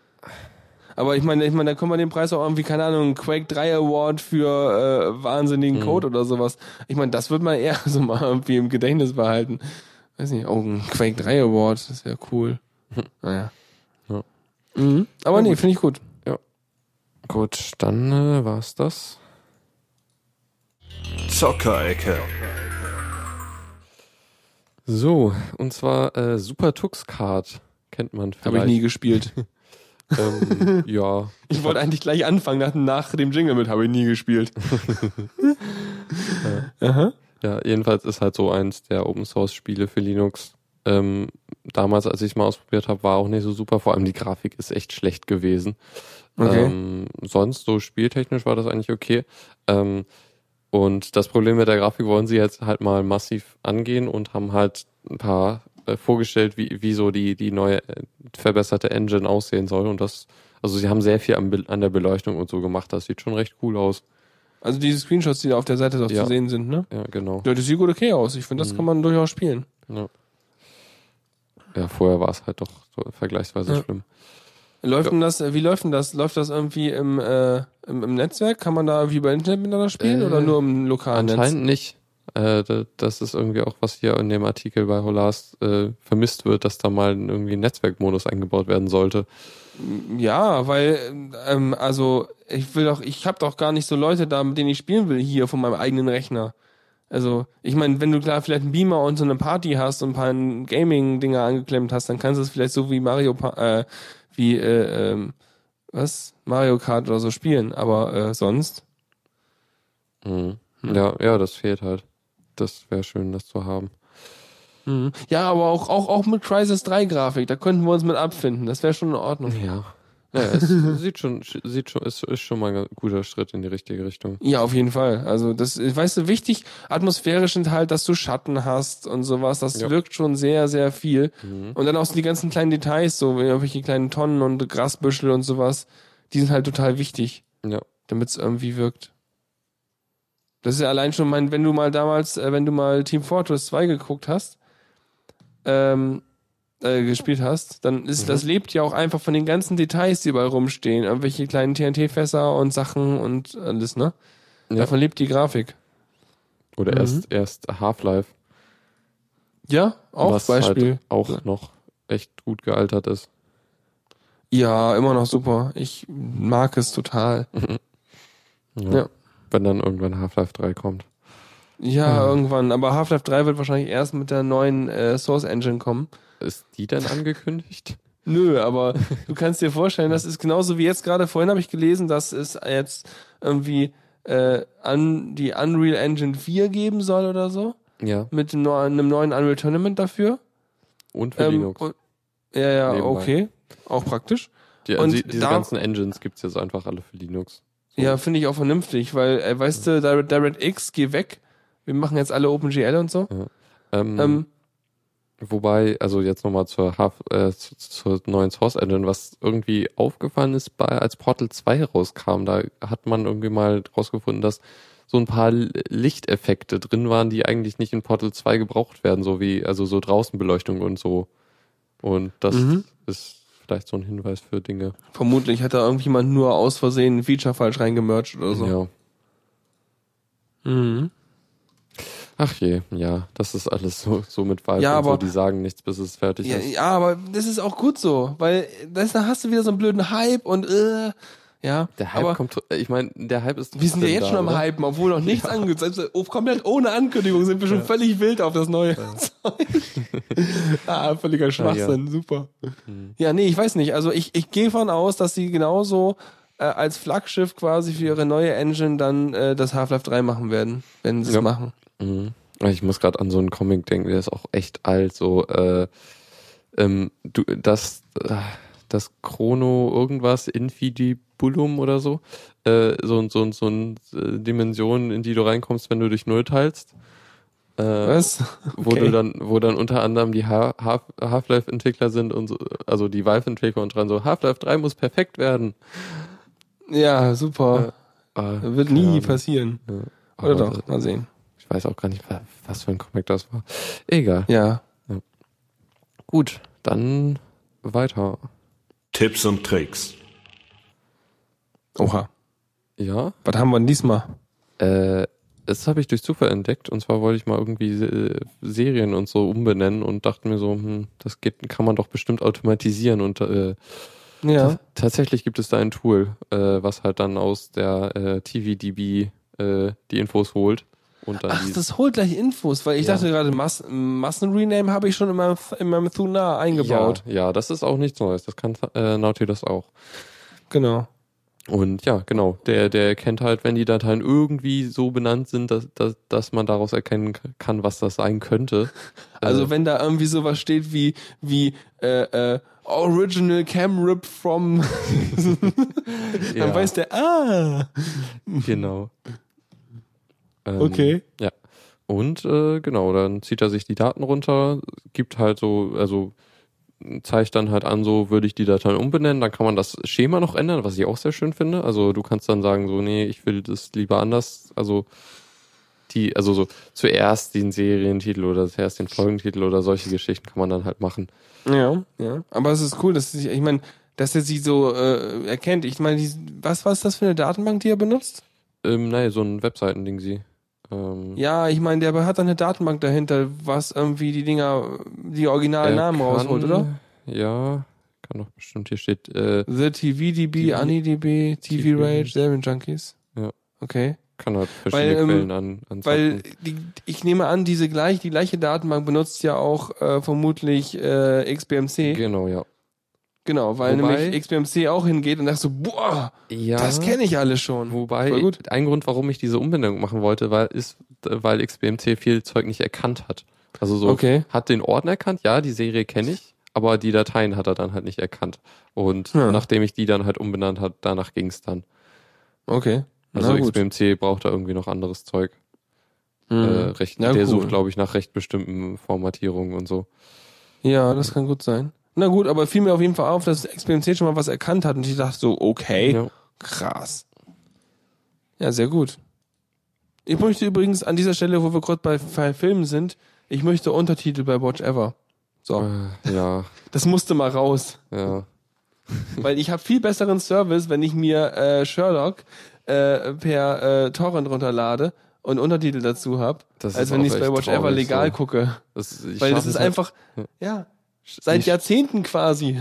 Aber ich meine, ich meine, da kann man den Preis auch irgendwie, keine Ahnung, Quake 3 Award für äh, wahnsinnigen Mhm. Code oder sowas. Ich meine, das wird man eher so mal irgendwie im Gedächtnis behalten. Weiß nicht, oh, ein Quake 3 Award, das wäre cool. Naja. Ja. Mhm. Aber Ja, nee, finde ich gut. Gut, dann äh, war's das. Zockerecke. So, und zwar äh, Super Tux Card. Kennt man vielleicht. Habe ich nie gespielt. Ähm, ja. Ich wollte eigentlich gleich anfangen nach, nach dem Jingle mit, habe ich nie gespielt. Aha. Ja, jedenfalls ist halt so eins der Open Source Spiele für Linux. Ähm, damals, als ich es mal ausprobiert habe, war auch nicht so super. Vor allem die Grafik ist echt schlecht gewesen. Okay. Ähm, sonst so spieltechnisch war das eigentlich okay. Ähm, und das Problem mit der Grafik wollen sie jetzt halt mal massiv angehen und haben halt ein paar äh, vorgestellt, wie, wie so die, die neue äh, verbesserte Engine aussehen soll. Und das, also sie haben sehr viel an, an der Beleuchtung und so gemacht. Das sieht schon recht cool aus. Also diese Screenshots, die da auf der Seite doch Ja. zu sehen sind, ne? Ja, genau. Ja, das sieht gut okay aus. Ich finde, das Mhm. kann man durchaus spielen. Ja, ja vorher war es halt doch so vergleichsweise Ja. schlimm. Läuft Ja. denn das, wie läuft denn das? Läuft das irgendwie im, äh, im, im Netzwerk? Kann man da wie über Internet miteinander spielen Äh, oder nur im lokalen Netz? Anscheinend nicht. Äh, da- das ist irgendwie auch, was hier in dem Artikel bei Holas äh, vermisst wird, dass da mal irgendwie ein Netzwerkmodus eingebaut werden sollte. Ja, weil, ähm, also ich will doch, ich habe doch gar nicht so Leute da, mit denen ich spielen will, hier von meinem eigenen Rechner. Also, ich meine, wenn du klar vielleicht einen Beamer und so eine Party hast und ein paar Gaming-Dinger angeklemmt hast, dann kannst du es vielleicht so wie Mario, äh, wie, äh, ähm, was? Mario Kart oder so spielen, aber äh, sonst. Mhm. Hm. Ja, ja, das fehlt halt. Das wäre schön, das zu haben. Mhm. Ja, aber auch, auch, auch mit Crisis 3 Grafik, da könnten wir uns mit abfinden. Das wäre schon in Ordnung. Ja. Ja, es sieht schon, sieht schon, ist, ist schon mal ein guter Schritt in die richtige Richtung. Ja, auf jeden Fall. Also das, weißt du, wichtig, atmosphärisch sind halt, dass du Schatten hast und sowas. Das Ja. wirkt schon sehr, sehr viel. Mhm. Und dann auch so die ganzen kleinen Details, so irgendwelche kleinen Tonnen und Grasbüschel und sowas, die sind halt total wichtig, Ja. damit es irgendwie wirkt. Das ist ja allein schon mein, wenn du mal damals, äh, wenn du mal Team Fortress 2 geguckt hast, ähm, äh, gespielt hast, dann ist, Mhm. das lebt ja auch einfach von den ganzen Details, die überall rumstehen. Irgendwelche kleinen TNT-Fässer und Sachen und alles, ne? Ja. Davon lebt die Grafik. Oder Mhm. erst, erst Half-Life, Ja, auch was Beispiel. halt auch noch echt gut gealtert ist. Ja, immer noch super. Ich mag es total. Ja. Ja. Wenn dann irgendwann Half-Life 3 kommt. Ja, Mhm. irgendwann. Aber Half-Life 3 wird wahrscheinlich erst mit der neuen äh, Source Engine kommen. Ist die denn angekündigt? Nö, aber du kannst dir vorstellen, das ist genauso wie jetzt gerade vorhin habe ich gelesen, dass es jetzt irgendwie äh, an die Unreal Engine 4 geben soll oder so. Ja. Mit dem neuen, einem neuen Unreal Tournament dafür. Und für Ähm, Linux. und- Ja, ja, Nebenbei. okay. Auch praktisch. Die, und die, diese da- ganzen Engines gibt's jetzt einfach alle für Linux. So. Ja, finde ich auch vernünftig, weil, äh, weißt du, Direct- DirectX, geh weg. Wir machen jetzt alle OpenGL und so. Ähm, Ähm, Wobei, also jetzt nochmal zur, äh, zu- zur neuen Source Engine, was irgendwie aufgefallen ist, bei, als Portal 2 rauskam, da hat man irgendwie mal rausgefunden, dass so ein paar Lichteffekte drin waren, die eigentlich nicht in Portal 2 gebraucht werden, so wie, also so Draußenbeleuchtung und so. Und das Mhm. ist vielleicht so ein Hinweis für Dinge. Vermutlich hat da irgendjemand nur aus Versehen ein Feature falsch reingemercht oder so. Ja. Mhm. Ach je, ja, das ist alles so, so mit Valve Ja, und so, aber- die sagen nichts, bis es fertig Ja, ist. ja, aber das ist auch gut so, weil das, da hast du wieder so einen blöden Hype und äh, ja. Der Hype aber kommt, ich meine, der Hype ist wir sind ja jetzt da, schon am oder? Hypen, obwohl noch nichts angekündigt ist. Oh, komplett ohne Ankündigung sind wir schon völlig wild auf das neue Zeug. ah, völliger Schwachsinn, super. Hm. Ja, nee, ich weiß nicht. Also ich, ich gehe von aus, dass sie genauso äh, als Flaggschiff quasi für ihre neue Engine dann äh, das Half-Life 3 machen werden, wenn sie es Ja. machen. Mhm. Ich muss gerade an so einen Comic denken, der ist auch echt alt, so äh, ähm, du, das, äh, das Chrono irgendwas, Infidibulum oder so, äh, so, so, so eine äh, Dimension, in die du reinkommst, wenn du dich null teilst. Äh, Was? wo Okay. du dann, wo dann unter anderem die Ha- Half- Half-Life-Entwickler sind und so, also die Valve-Entwickler und dran so, Half-Life 3 muss perfekt werden. Ja, super. Äh, Wird nie Ahnung. passieren. Ja. Oder doch, mal sehen. Ich weiß auch gar nicht, wa- was für ein Comic das war. Egal. Ja. Gut, dann weiter. Tipps und Tricks. Oha. Ja, Was haben wir denn diesmal? äh, das habe ich durch Zufall entdeckt und zwar wollte ich mal irgendwie äh, Serien und so umbenennen und dachte mir so, hm, das geht, kann man doch bestimmt automatisieren und äh, Ja. tatsächlich gibt es da ein Tool, äh, was halt dann aus der äh, TVDB äh, die Infos holt und dann Ach, das holt gleich Infos, weil ich Ja. dachte gerade, Mass Massenrename habe ich schon in meinem, in meinem Thunar eingebaut. Ja, ja, das ist auch nichts Neues. Das kann äh, Nautilus auch. Genau. Und ja, genau, der, der erkennt halt, wenn die Dateien irgendwie so benannt sind, dass, dass, dass man daraus erkennen kann, was das sein könnte. Also Äh, wenn da irgendwie sowas steht wie, wie äh, äh, Original Cam Rip from, dann ja, weiß der, ah, Genau. Ähm, okay. Ja. Und äh, genau, dann zieht er sich die Daten runter, gibt halt so, also zeigt dann halt an, so würde ich die Dateien umbenennen, dann kann man das Schema noch ändern, was ich auch sehr schön finde. Also du kannst dann sagen, so, nee, ich will das lieber anders, also die, also so zuerst den Serientitel oder zuerst den Folgentitel oder solche Geschichten kann man dann halt machen. Ja, ja. Aber es ist cool, dass sich, ich meine, dass er sie so äh, erkennt. Ich meine, was ist das für eine Datenbank, die er benutzt? Ähm, nein, so ein Webseitending sie. Ähm, Ja, ich meine, der hat dann eine Datenbank dahinter, was irgendwie die Dinger, die originalen er Namen kann- rausholt, oder? Ja, kann doch bestimmt, hier steht, äh, The TVDB, TV AniDB, TV TV Rage, Serien Junkies. Ja. Okay. kann halt verschiedene Weil, ähm, Quellen an, anzapfen. Weil die, ich nehme an, diese gleich, die gleiche Datenbank benutzt ja auch äh, vermutlich äh, XBMC. Genau, ja. Genau, weil Wobei- nämlich XBMC auch hingeht und sagt so, boah, Ja. das kenne ich alles schon. Wobei, ein Grund, warum ich diese Umbenennung machen wollte, weil, ist, weil XBMC viel Zeug nicht erkannt hat. Also so, Okay. hat den Ordner erkannt, ja, die Serie kenne ich, aber die Dateien hat er dann halt nicht erkannt. Und Ja. nachdem ich die dann halt umbenannt hat, danach ging es dann. Okay. Also. XBMC braucht da irgendwie noch anderes Zeug. Äh, Mhm. recht, Na der cool. sucht, glaube ich, nach recht bestimmten Formatierungen und so. Ja, das kann gut sein. Na gut, aber fiel mir auf jeden Fall auf, dass XBMC schon mal was erkannt hat und ich dachte so, okay, Ja. krass. Ja, sehr gut. Ich möchte übrigens an dieser Stelle, wo wir gerade bei bei Filmen sind, ich möchte Untertitel bei Watch Ever. So, Äh, ja, das musste mal raus. ja. Weil ich habe viel besseren Service, wenn ich mir äh, Sherlock äh, per äh, Torrent runterlade und Untertitel dazu hab, Das als wenn ich bei echt Watch Ever legal so. gucke. Das, ich Weil das ist halt, einfach, ja, seit Jahrzehnten quasi.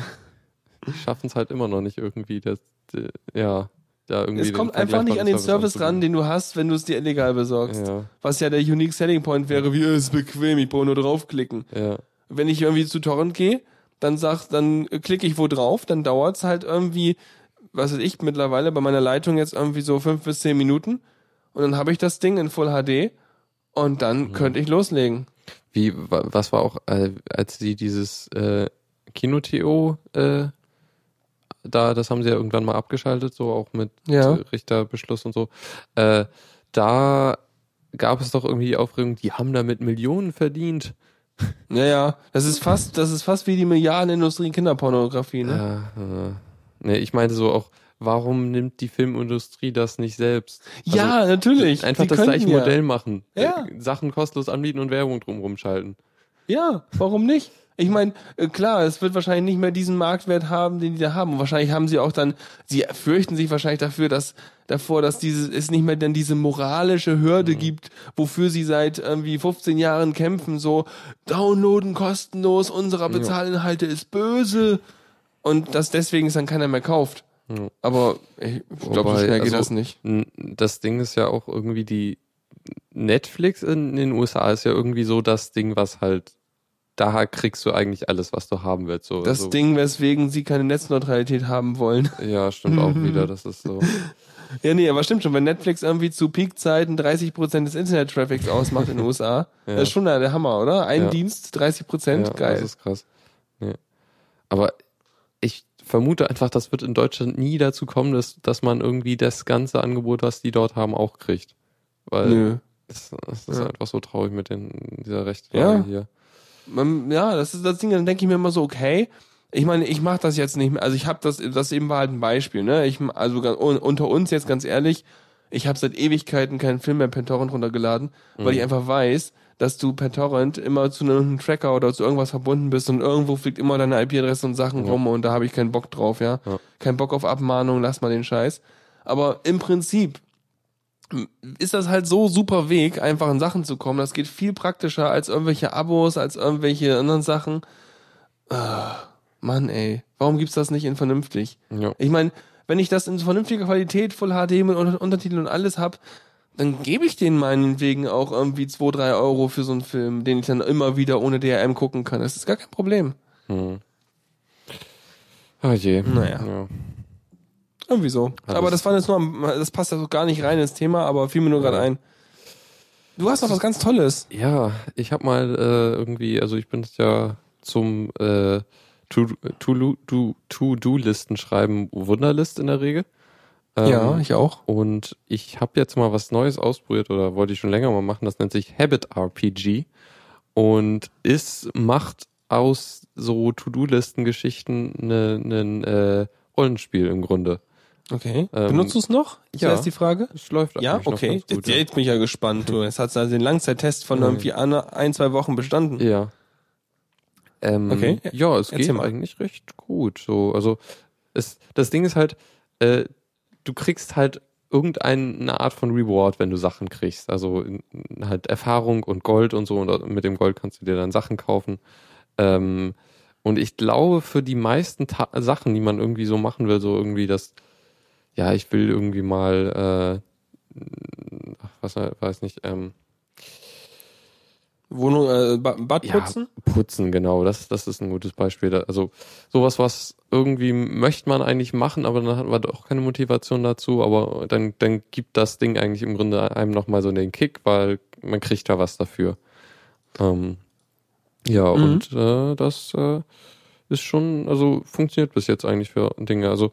schaffen es halt immer noch nicht irgendwie, das, äh, ja, da irgendwie. Es kommt einfach nicht an den Service ran, den du hast, wenn du es dir illegal besorgst. Ja, Was ja der Unique Selling Point wäre, wie, es ist bequem, ich brauche nur draufklicken. ja, Wenn ich irgendwie zu Torrent gehe, dann sag, dann klicke ich wo drauf, dann dauert's halt irgendwie, was weiß ich, mittlerweile bei meiner Leitung jetzt irgendwie so fünf bis zehn Minuten. Und dann habe ich das Ding in Full HD und dann Mhm. könnte ich loslegen. Wie, wa- was war auch, äh, als sie dieses äh, Kino-TO, äh, da, das haben sie ja irgendwann mal abgeschaltet, so auch mit Ja. Richterbeschluss und so. Äh, da gab es doch irgendwie die Aufregung, die haben damit Millionen verdient. Ja, ja. Das ist fast, das ist fast wie die Milliardenindustrie in Kinderpornografie, ne? Ja, äh, nee, ich meinte so auch, warum nimmt die Filmindustrie das nicht selbst? Also, ja, natürlich. Einfach Die das gleiche ja. Modell machen. Ja. Äh, Sachen kostenlos anbieten und Werbung drumherum schalten. Ja, warum nicht? Ich meine, äh, klar, es wird wahrscheinlich nicht mehr diesen Marktwert haben, den die da haben. Und wahrscheinlich haben sie auch dann, sie fürchten sich wahrscheinlich dafür, dass davor, dass dieses es nicht mehr dann diese moralische Hürde gibt, wofür sie seit irgendwie 15 Jahren kämpfen, so downloaden kostenlos unserer Bezahlinhalte ist böse und dass deswegen es dann keiner mehr kauft. Aber ich, glaube, so schnell geht also, das nicht. Das Ding ist ja auch irgendwie die Netflix in den USA ist ja irgendwie so das Ding, was halt da kriegst du eigentlich alles, was du haben willst. So, Das so, Ding, weswegen sie keine Netzneutralität haben wollen. Ja, stimmt auch wieder. Das ist so. Ja, nee, aber stimmt schon, wenn Netflix irgendwie zu Peakzeiten 30% des Internet-Traffics ausmacht in den USA, Ja. das ist schon der Hammer, oder? Ein Ja. Dienst, 30%, ja, geil. Das ist krass. Nee. Aber ich vermute einfach, das wird in Deutschland nie dazu kommen, dass, dass man irgendwie das ganze Angebot, was die dort haben, auch kriegt. Weil Nö. es, es ist Ja. einfach so traurig mit den, dieser Ja. Rechtslage hier. Man, ja, das ist das Ding, dann denke ich mir immer so, okay, ich meine, ich mache das jetzt nicht mehr, also ich habe das, das eben war halt ein Beispiel, ne? Ich, also unter uns jetzt ganz ehrlich, ich habe seit Ewigkeiten keinen Film mehr per Torrent runtergeladen, weil Mhm. ich einfach weiß, dass du per Torrent immer zu einem Tracker oder zu irgendwas verbunden bist und irgendwo fliegt immer deine IP-Adresse und Sachen Ja. rum und da habe ich keinen Bock drauf, ja. Ja. Kein Bock auf Abmahnung, lass mal den Scheiß. Aber im Prinzip ist das halt so super Weg, einfach an Sachen zu kommen. Das geht viel praktischer als irgendwelche Abos, als irgendwelche anderen Sachen. Ah, Mann, ey. Warum gibt's das nicht in vernünftig? Ja. Ich meine, wenn ich das in vernünftiger Qualität, Full HD mit Unter Untertiteln und alles hab, dann gebe ich denen meinetwegen auch irgendwie 2, 3 Euro für so einen Film, den ich dann immer wieder ohne DRM gucken kann. Das ist gar kein Problem. Hm. Ah je. Naja. Ja. Irgendwie so. Alles. aber das war jetzt nur, am- das passt ja so gar nicht rein ins Thema, aber fiel mir nur gerade Ja. ein. Du hast noch was ganz Tolles. Ja, ich habe mal äh, irgendwie, also ich bin ja zum äh, To-Do-Listen to, to listen schreiben Wunderlist in der Regel. Ähm, ich auch. Und ich habe jetzt mal was Neues ausprobiert oder wollte ich schon länger mal machen. Das nennt sich Habit RPG und ist macht aus so To-Do-Listen-Geschichten ein äh, Rollenspiel im Grunde. Okay. Ähm, Benutzt du es noch? Ist ja. das die Frage? Es läuft Ja, okay. gut, Jetzt, ja. jetzt bin ich ja gespannt. Du. Jetzt hat also den Langzeittest von Ja. irgendwie ein, ein, zwei Wochen bestanden. Ja. Ähm, Okay. Ja, es Erzähl geht mal. eigentlich recht gut. So, also es, das Ding ist halt, äh, du kriegst halt irgendeine Art von Reward, wenn du Sachen kriegst. Also halt Erfahrung und Gold und so. Und mit dem Gold kannst du dir dann Sachen kaufen. Ähm, und ich glaube, für die meisten Ta Sachen, die man irgendwie so machen will, so irgendwie das, ja, ich will irgendwie mal, äh, ach, was weiß nicht, ähm, Wohnung, äh, Ba- Bad Ja, putzen? Putzen, genau. Das, das ist ein gutes Beispiel. Also sowas, was irgendwie möchte man eigentlich machen, aber dann hat man doch keine Motivation dazu. Aber dann, dann gibt das Ding eigentlich im Grunde einem nochmal so den Kick, weil man kriegt da was dafür. Ähm, ja, Mhm. und äh, das äh, ist schon, also funktioniert bis jetzt eigentlich für Dinge. Also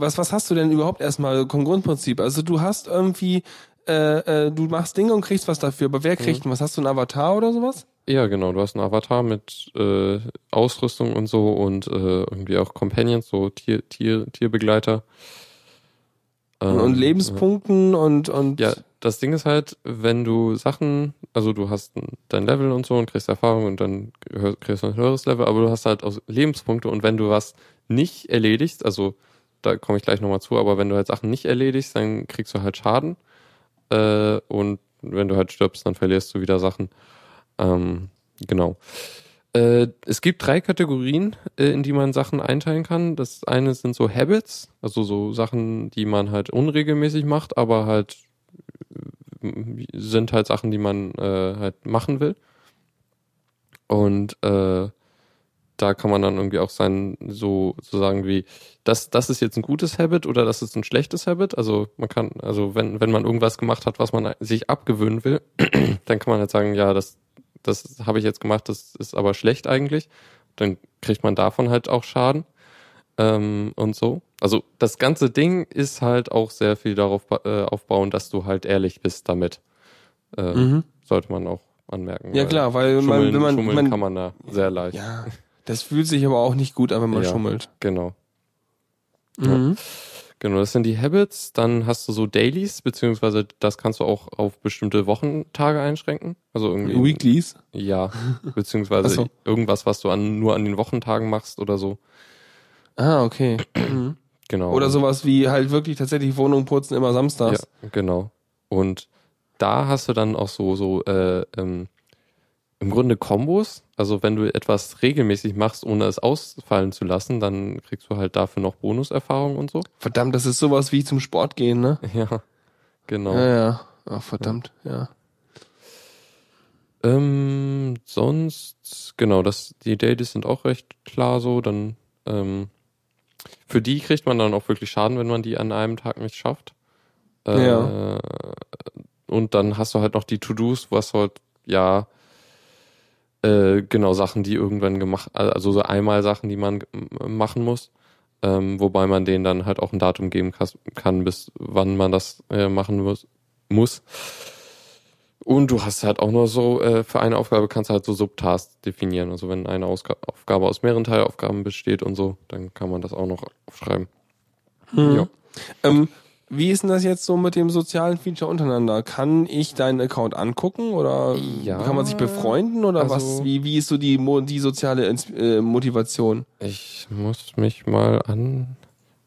Was, was hast du denn überhaupt erstmal vom Grundprinzip? Also du hast irgendwie, äh, äh, du machst Dinge und kriegst was dafür, aber wer kriegt denn was? Hast du einen Avatar oder sowas? Ja, genau. Du hast einen Avatar mit äh, Ausrüstung und so und äh, irgendwie auch Companions, so Tier, Tier, Tierbegleiter. und, Ähm, und Lebenspunkten und, und Ja, das Ding ist halt, wenn du Sachen, also du hast ein- dein Level und so und kriegst Erfahrung und dann kriegst du ein höheres Level, aber du hast halt auch Lebenspunkte und wenn du was nicht erledigst, also da komme ich gleich nochmal zu, aber wenn du halt Sachen nicht erledigst, dann kriegst du halt Schaden äh, und wenn du halt stirbst, dann verlierst du wieder Sachen. Ähm, genau. Äh, es gibt drei Kategorien, äh, in die man Sachen einteilen kann. Das eine sind so Habits, also so Sachen, die man halt unregelmäßig macht, aber halt äh, sind halt Sachen, die man äh, halt machen will. Und äh, da kann man dann irgendwie auch sein, so, so sagen wie, das, das ist jetzt ein gutes Habit oder das ist ein schlechtes Habit. Also man kann, also wenn, wenn man irgendwas gemacht hat, was man sich abgewöhnen will, dann kann man halt sagen, ja, das, das habe ich jetzt gemacht, das ist aber schlecht eigentlich. Dann kriegt man davon halt auch Schaden ähm, und so. Also das ganze Ding ist halt auch sehr viel darauf äh, aufbauen, dass du halt ehrlich bist damit. Äh, Mhm. Sollte man auch anmerken. Ja klar, weil man, wenn man, schummeln man kann man da sehr leicht. ja, das fühlt sich aber auch nicht gut an, wenn man Ja. schummelt. Genau. Mhm. Genau, das sind die Habits. Dann hast du so Dailies, beziehungsweise das kannst du auch auf bestimmte Wochentage einschränken. Also irgendwie. Weeklies. Ja, beziehungsweise so. irgendwas, was du an, nur an den Wochentagen machst oder so. Ah, okay. Mhm. Genau. Oder sowas wie halt wirklich tatsächlich Wohnung putzen immer samstags. Ja, genau. Und da hast du dann auch so, so äh, ähm, im Grunde Kombos. Also wenn du etwas regelmäßig machst, ohne es ausfallen zu lassen, dann kriegst du halt dafür noch Bonuserfahrung und so. Verdammt, das ist sowas wie zum Sport gehen, ne? Ja, genau. Ja, ja. Ach, verdammt, ja. Ähm, sonst, genau, das, die Dailies sind auch recht klar so. Dann, ähm, für die kriegt man dann auch wirklich Schaden, wenn man die an einem Tag nicht schafft. Äh, Ja. Und dann hast du halt noch die To-Dos, was halt, ja, äh, genau, Sachen, die irgendwann gemacht, also so einmal Sachen, die man machen muss. Ähm, wobei man denen dann halt auch ein Datum geben kann, bis wann man das äh, machen muss. muss. Und du hast halt auch nur so, äh, für eine Aufgabe kannst du halt so Subtasks definieren. Also wenn eine Ausga Aufgabe aus mehreren Teilaufgaben besteht und so, dann kann man das auch noch aufschreiben. Mhm. Ja. Ähm, wie ist denn das jetzt so mit dem sozialen Feature untereinander? Kann ich deinen Account angucken oder Ja, kann man sich befreunden oder also- was? Wie, wie ist so die, die soziale Ins äh, Motivation? Ich muss mich mal an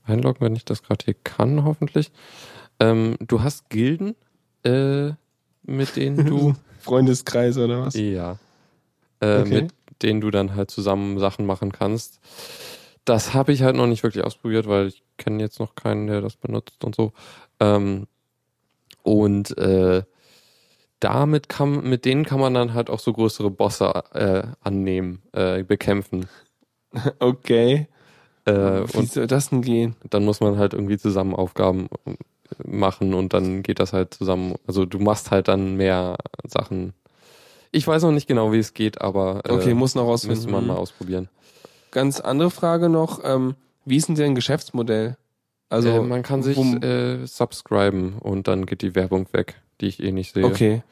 einloggen, wenn ich das gerade hier kann, hoffentlich. Ähm, du hast Gilden, äh, mit denen du Freundeskreis oder was? Ja. Äh, Okay. Mit denen du dann halt zusammen Sachen machen kannst. Das habe ich halt noch nicht wirklich ausprobiert, weil ich kenne jetzt noch keinen, der das benutzt und so. Ähm, und äh, damit kann, mit denen kann man dann halt auch so größere Bosse äh, annehmen, äh, bekämpfen. Okay. Äh, Wie und soll das denn gehen? dann muss man halt irgendwie zusammen Aufgaben äh, machen und dann geht das halt zusammen. Also du machst halt dann mehr Sachen. Ich weiß noch nicht genau, wie es geht, aber äh, Okay, muss noch rausfinden. müsste man mal ausprobieren. Ganz andere Frage noch. Ähm, wie ist denn dein Geschäftsmodell? Also äh, man kann sich äh, subscriben und dann geht die Werbung weg, die ich eh nicht sehe. okay.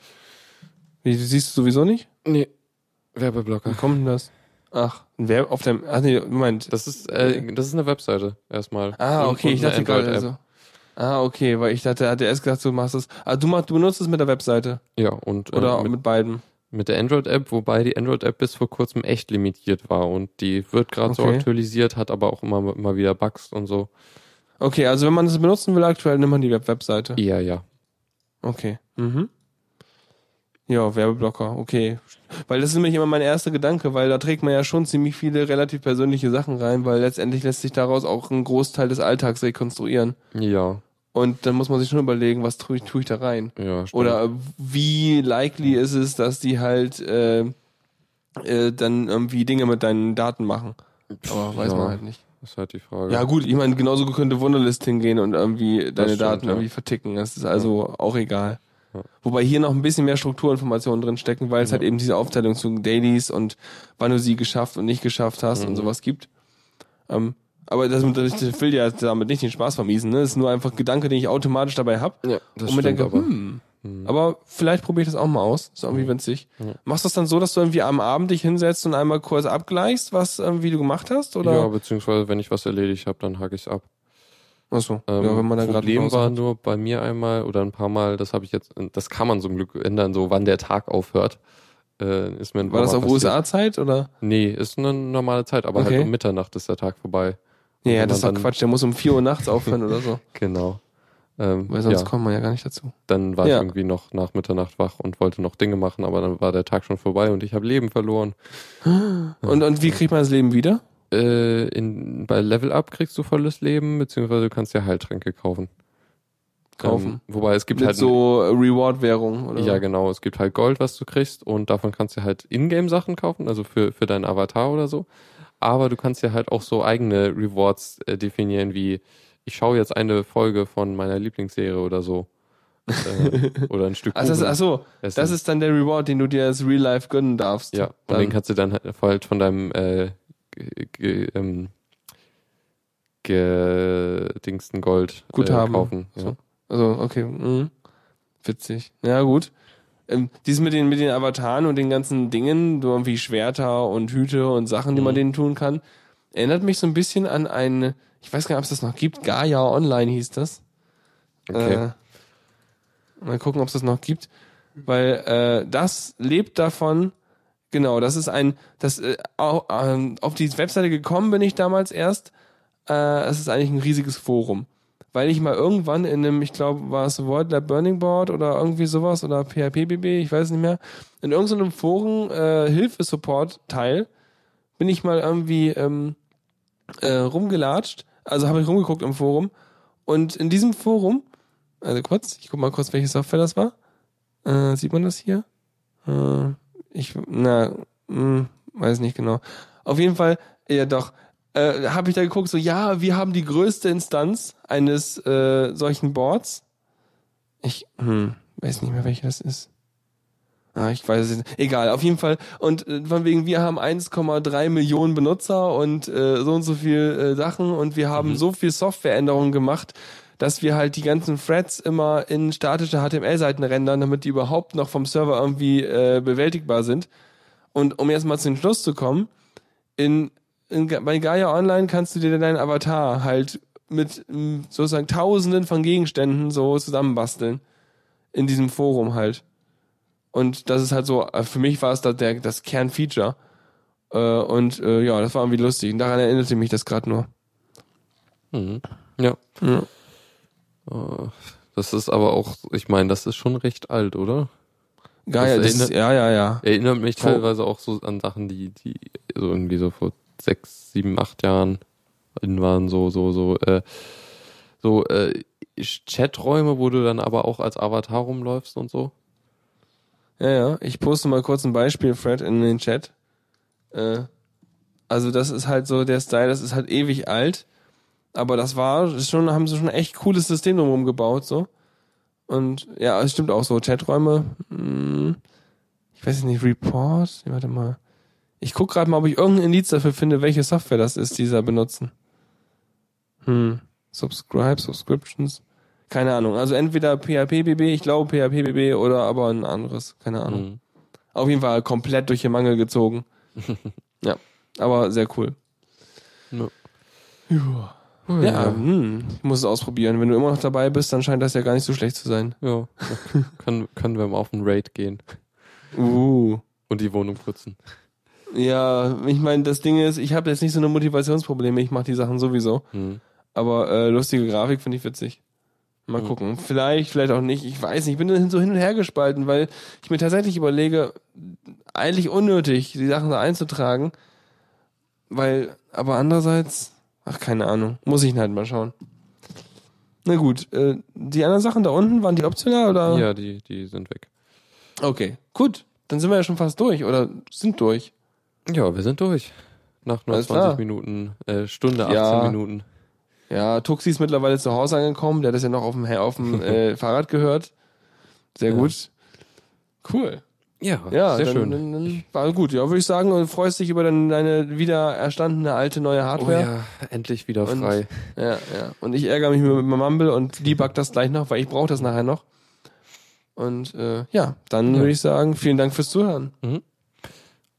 Wie, siehst du sowieso nicht? Nee, Werbeblocker. Wie kommt denn das? Ach, wer auf dem. Ach nee, Moment. Das ist, äh, das ist eine Webseite erstmal. Ah, okay, ich dachte gerade Android-App. so. Ah, okay, weil ich dachte, er hatte erst gesagt, du machst das. Ah, du, machst, du benutzt es mit der Webseite. Ja, und Oder äh, mit, mit, beiden. Mit der Android-App, wobei die Android-App bis vor kurzem echt limitiert war und die wird gerade so Okay. aktualisiert, hat aber auch immer, immer wieder Bugs und so. Okay, also wenn man das benutzen will aktuell, nimmt man die Web Webseite. Ja, ja. Okay. Mhm. Ja, Werbeblocker, okay. Weil das ist nämlich immer mein erster Gedanke, weil da trägt man ja schon ziemlich viele relativ persönliche Sachen rein, weil letztendlich lässt sich daraus auch ein Großteil des Alltags rekonstruieren. Ja, Und dann muss man sich schon überlegen, was tue ich, tue ich da rein? ja. stimmt. Oder wie likely ist es, dass die halt äh, äh, dann irgendwie Dinge mit deinen Daten machen? Aber weiß Ja. man halt nicht. ist halt die Frage. Ja gut, ich meine, genauso könnte Wunderlist hingehen und irgendwie deine stimmt, Daten ja. irgendwie verticken. Das ist also auch egal. Ja. Wobei hier noch ein bisschen mehr Strukturinformationen drin stecken, weil es halt eben diese Aufteilung zu Dailies und wann du sie geschafft und nicht geschafft hast und Mhm. sowas gibt. Ähm, aber das, ich will ja damit nicht den Spaß vermiesen. Ne? Das ist nur einfach ein Gedanke, den ich automatisch dabei hab ja das und mir denke, aber. hm, Hm. aber vielleicht probiere ich das auch mal aus. Ist irgendwie winzig. Ja. Machst du das dann so, dass du irgendwie am Abend dich hinsetzt und einmal kurz abgleichst, was irgendwie du gemacht hast? Oder? Ja, beziehungsweise wenn ich was erledigt habe, dann hacke ich es ab. Achso, Ähm, ja, wenn man da gerade Problem war hat. nur bei mir einmal oder ein paar Mal, das habe ich jetzt, das kann man zum Glück ändern, so wann der Tag aufhört. Äh, ist mir ein War das auf. USA-Zeit oder? Nee, ist eine normale Zeit, aber Okay. halt um Mitternacht ist der Tag vorbei. Ja, ja, das ist doch Quatsch. Der muss um 4 Uhr nachts aufhören oder so. Genau. Ähm, Weil sonst ja, kommt man ja gar nicht dazu. dann war Ja. ich irgendwie noch nach Mitternacht wach und wollte noch Dinge machen, aber dann war der Tag schon vorbei und ich habe Leben verloren. Und, und wie kriegt man das Leben wieder? Äh, in, bei Level Up kriegst du volles Leben, beziehungsweise du kannst dir Heiltränke kaufen. Kaufen. Ähm, wobei es gibt Mit halt so Reward-Währung oder? Ja, genau. Es gibt halt Gold, was du kriegst und davon kannst du halt Ingame-Sachen kaufen, also für, für deinen Avatar oder so. Aber du kannst ja halt auch so eigene Rewards äh, definieren, wie ich schaue jetzt eine Folge von meiner Lieblingsserie oder so. äh, oder ein Stück Ach, das, Kuchen ach so, essen. das ist dann der Reward, den du dir als Real Life gönnen darfst. Ja, und dann. den kannst du dann halt halt von deinem äh, ähm, gedingsten Gold Guthaben. Äh, kaufen. Ja. So. Also, okay. Mhm. Witzig. Ja, gut. Ähm, dieses mit den, mit den Avataren und den ganzen Dingen, so irgendwie Schwerter und Hüte und Sachen, die man denen tun kann, erinnert mich so ein bisschen an ein, ich weiß gar nicht, ob es das noch gibt, Gaia Online hieß das. Okay. Äh, mal gucken, ob es das noch gibt. Weil äh, das lebt davon, genau, das ist ein, das äh, ähm, auf die Webseite gekommen bin ich damals erst. Äh, es ist eigentlich ein riesiges Forum. Weil ich mal irgendwann in einem, ich glaube, war es World Lab Burning Board oder irgendwie sowas oder PHPBB, ich weiß nicht mehr, in irgendeinem Forum äh, Hilfe-Support-Teil bin ich mal irgendwie ähm, äh, rumgelatscht, also habe ich rumgeguckt im Forum und in diesem Forum, also kurz, ich guck mal kurz, welche Software das war. Äh, sieht man das hier? Äh, ich, na, mh, weiß nicht genau. Auf jeden Fall, ja doch, äh, habe ich da geguckt, so ja, wir haben die größte Instanz eines äh, solchen Boards. Ich hm, weiß nicht mehr, welche das ist. Ah, ich weiß es nicht. Egal, auf jeden Fall. Und äh, von wegen, wir haben 1,3 Millionen Benutzer und äh, so und so viel äh, Sachen und wir haben so viel Softwareänderungen gemacht, dass wir halt die ganzen Threads immer in statische HTML-Seiten rendern, damit die überhaupt noch vom Server irgendwie äh, bewältigbar sind. Und um jetzt mal zu den Schluss zu kommen, in, in, bei Gaia Online kannst du dir deinen Avatar halt mit ähm, sozusagen Tausenden von Gegenständen so zusammenbasteln. In diesem Forum halt. Und das ist halt so, äh, für mich war es da der, das Kernfeature. Äh, und äh, ja, das war irgendwie lustig. Und daran erinnerte mich das gerade nur. Mhm. Ja. Ja. Äh, Das ist aber auch, ich meine, das ist schon recht alt, oder? Gaia, Das das ist, erinnert- ja, ja, ja. Erinnert mich teilweise auch so an Sachen, die, die so irgendwie so vor sechs, sieben, acht Jahren waren, so, so, so, äh, so, äh, Chaträume, wo du dann aber auch als Avatar rumläufst und so. Ja, ja. Ich poste mal kurz ein Beispiel, Fred, in den Chat. Äh, also das ist halt so der Style, das ist halt ewig alt. Aber das war schon, haben sie schon ein echt cooles System drumherum gebaut, so. Und ja, es stimmt auch so. Chaträume, mh, ich weiß nicht, Report, warte mal. Ich guck gerade mal, ob ich irgendein Indiz dafür finde, welche Software das ist, die sie da benutzen. Hm. Subscribe, Subscriptions. Keine Ahnung. Also entweder PHPBB, ich glaube PHPBB oder aber ein anderes. Keine Ahnung. Mhm. Auf jeden Fall komplett durch den Mangel gezogen. ja, aber sehr cool. Ja. Ja, Oh, ja hm, ich muss es ausprobieren. Wenn du immer noch dabei bist, dann scheint das ja gar nicht so schlecht zu sein. Ja, können, können wir mal auf einen Raid gehen Uh. und die Wohnung putzen. Ja, ich meine, das Ding ist, ich habe jetzt nicht so eine Motivationsprobleme, ich mache die Sachen sowieso. Mhm. Aber äh, lustige Grafik finde ich witzig. Mal Mhm. gucken. Vielleicht, vielleicht auch nicht. Ich weiß nicht. Ich bin so hin und her gespalten, weil ich mir tatsächlich überlege, eigentlich unnötig, die Sachen da einzutragen. Weil, aber andererseits, ach, keine Ahnung. Muss ich halt mal schauen. Na gut, äh, die anderen Sachen da unten, waren die optional oder? Ja, die, die sind weg. Okay, gut. Dann sind wir ja schon fast durch oder sind durch. Ja, wir sind durch. Nach nur Alles 20 klar. Minuten, äh, Stunde, 18 Ja. Minuten. Ja, Tuxi ist mittlerweile zu Hause angekommen. Der hat das ja noch auf dem, auf dem äh, Fahrrad gehört. Sehr Ja. gut. Cool. Ja, Ja, sehr dann, schön. Dann, dann war gut. Ja, würde ich sagen, und freust dich über deine, deine wieder erstandene alte neue oh Hardware. ja, endlich wieder Und- frei. ja. ja, Und ich ärgere mich mit meinem Mumble und debug das gleich noch, weil ich brauche das nachher noch. Und äh, ja, dann Ja. würde ich sagen, vielen Dank fürs Zuhören.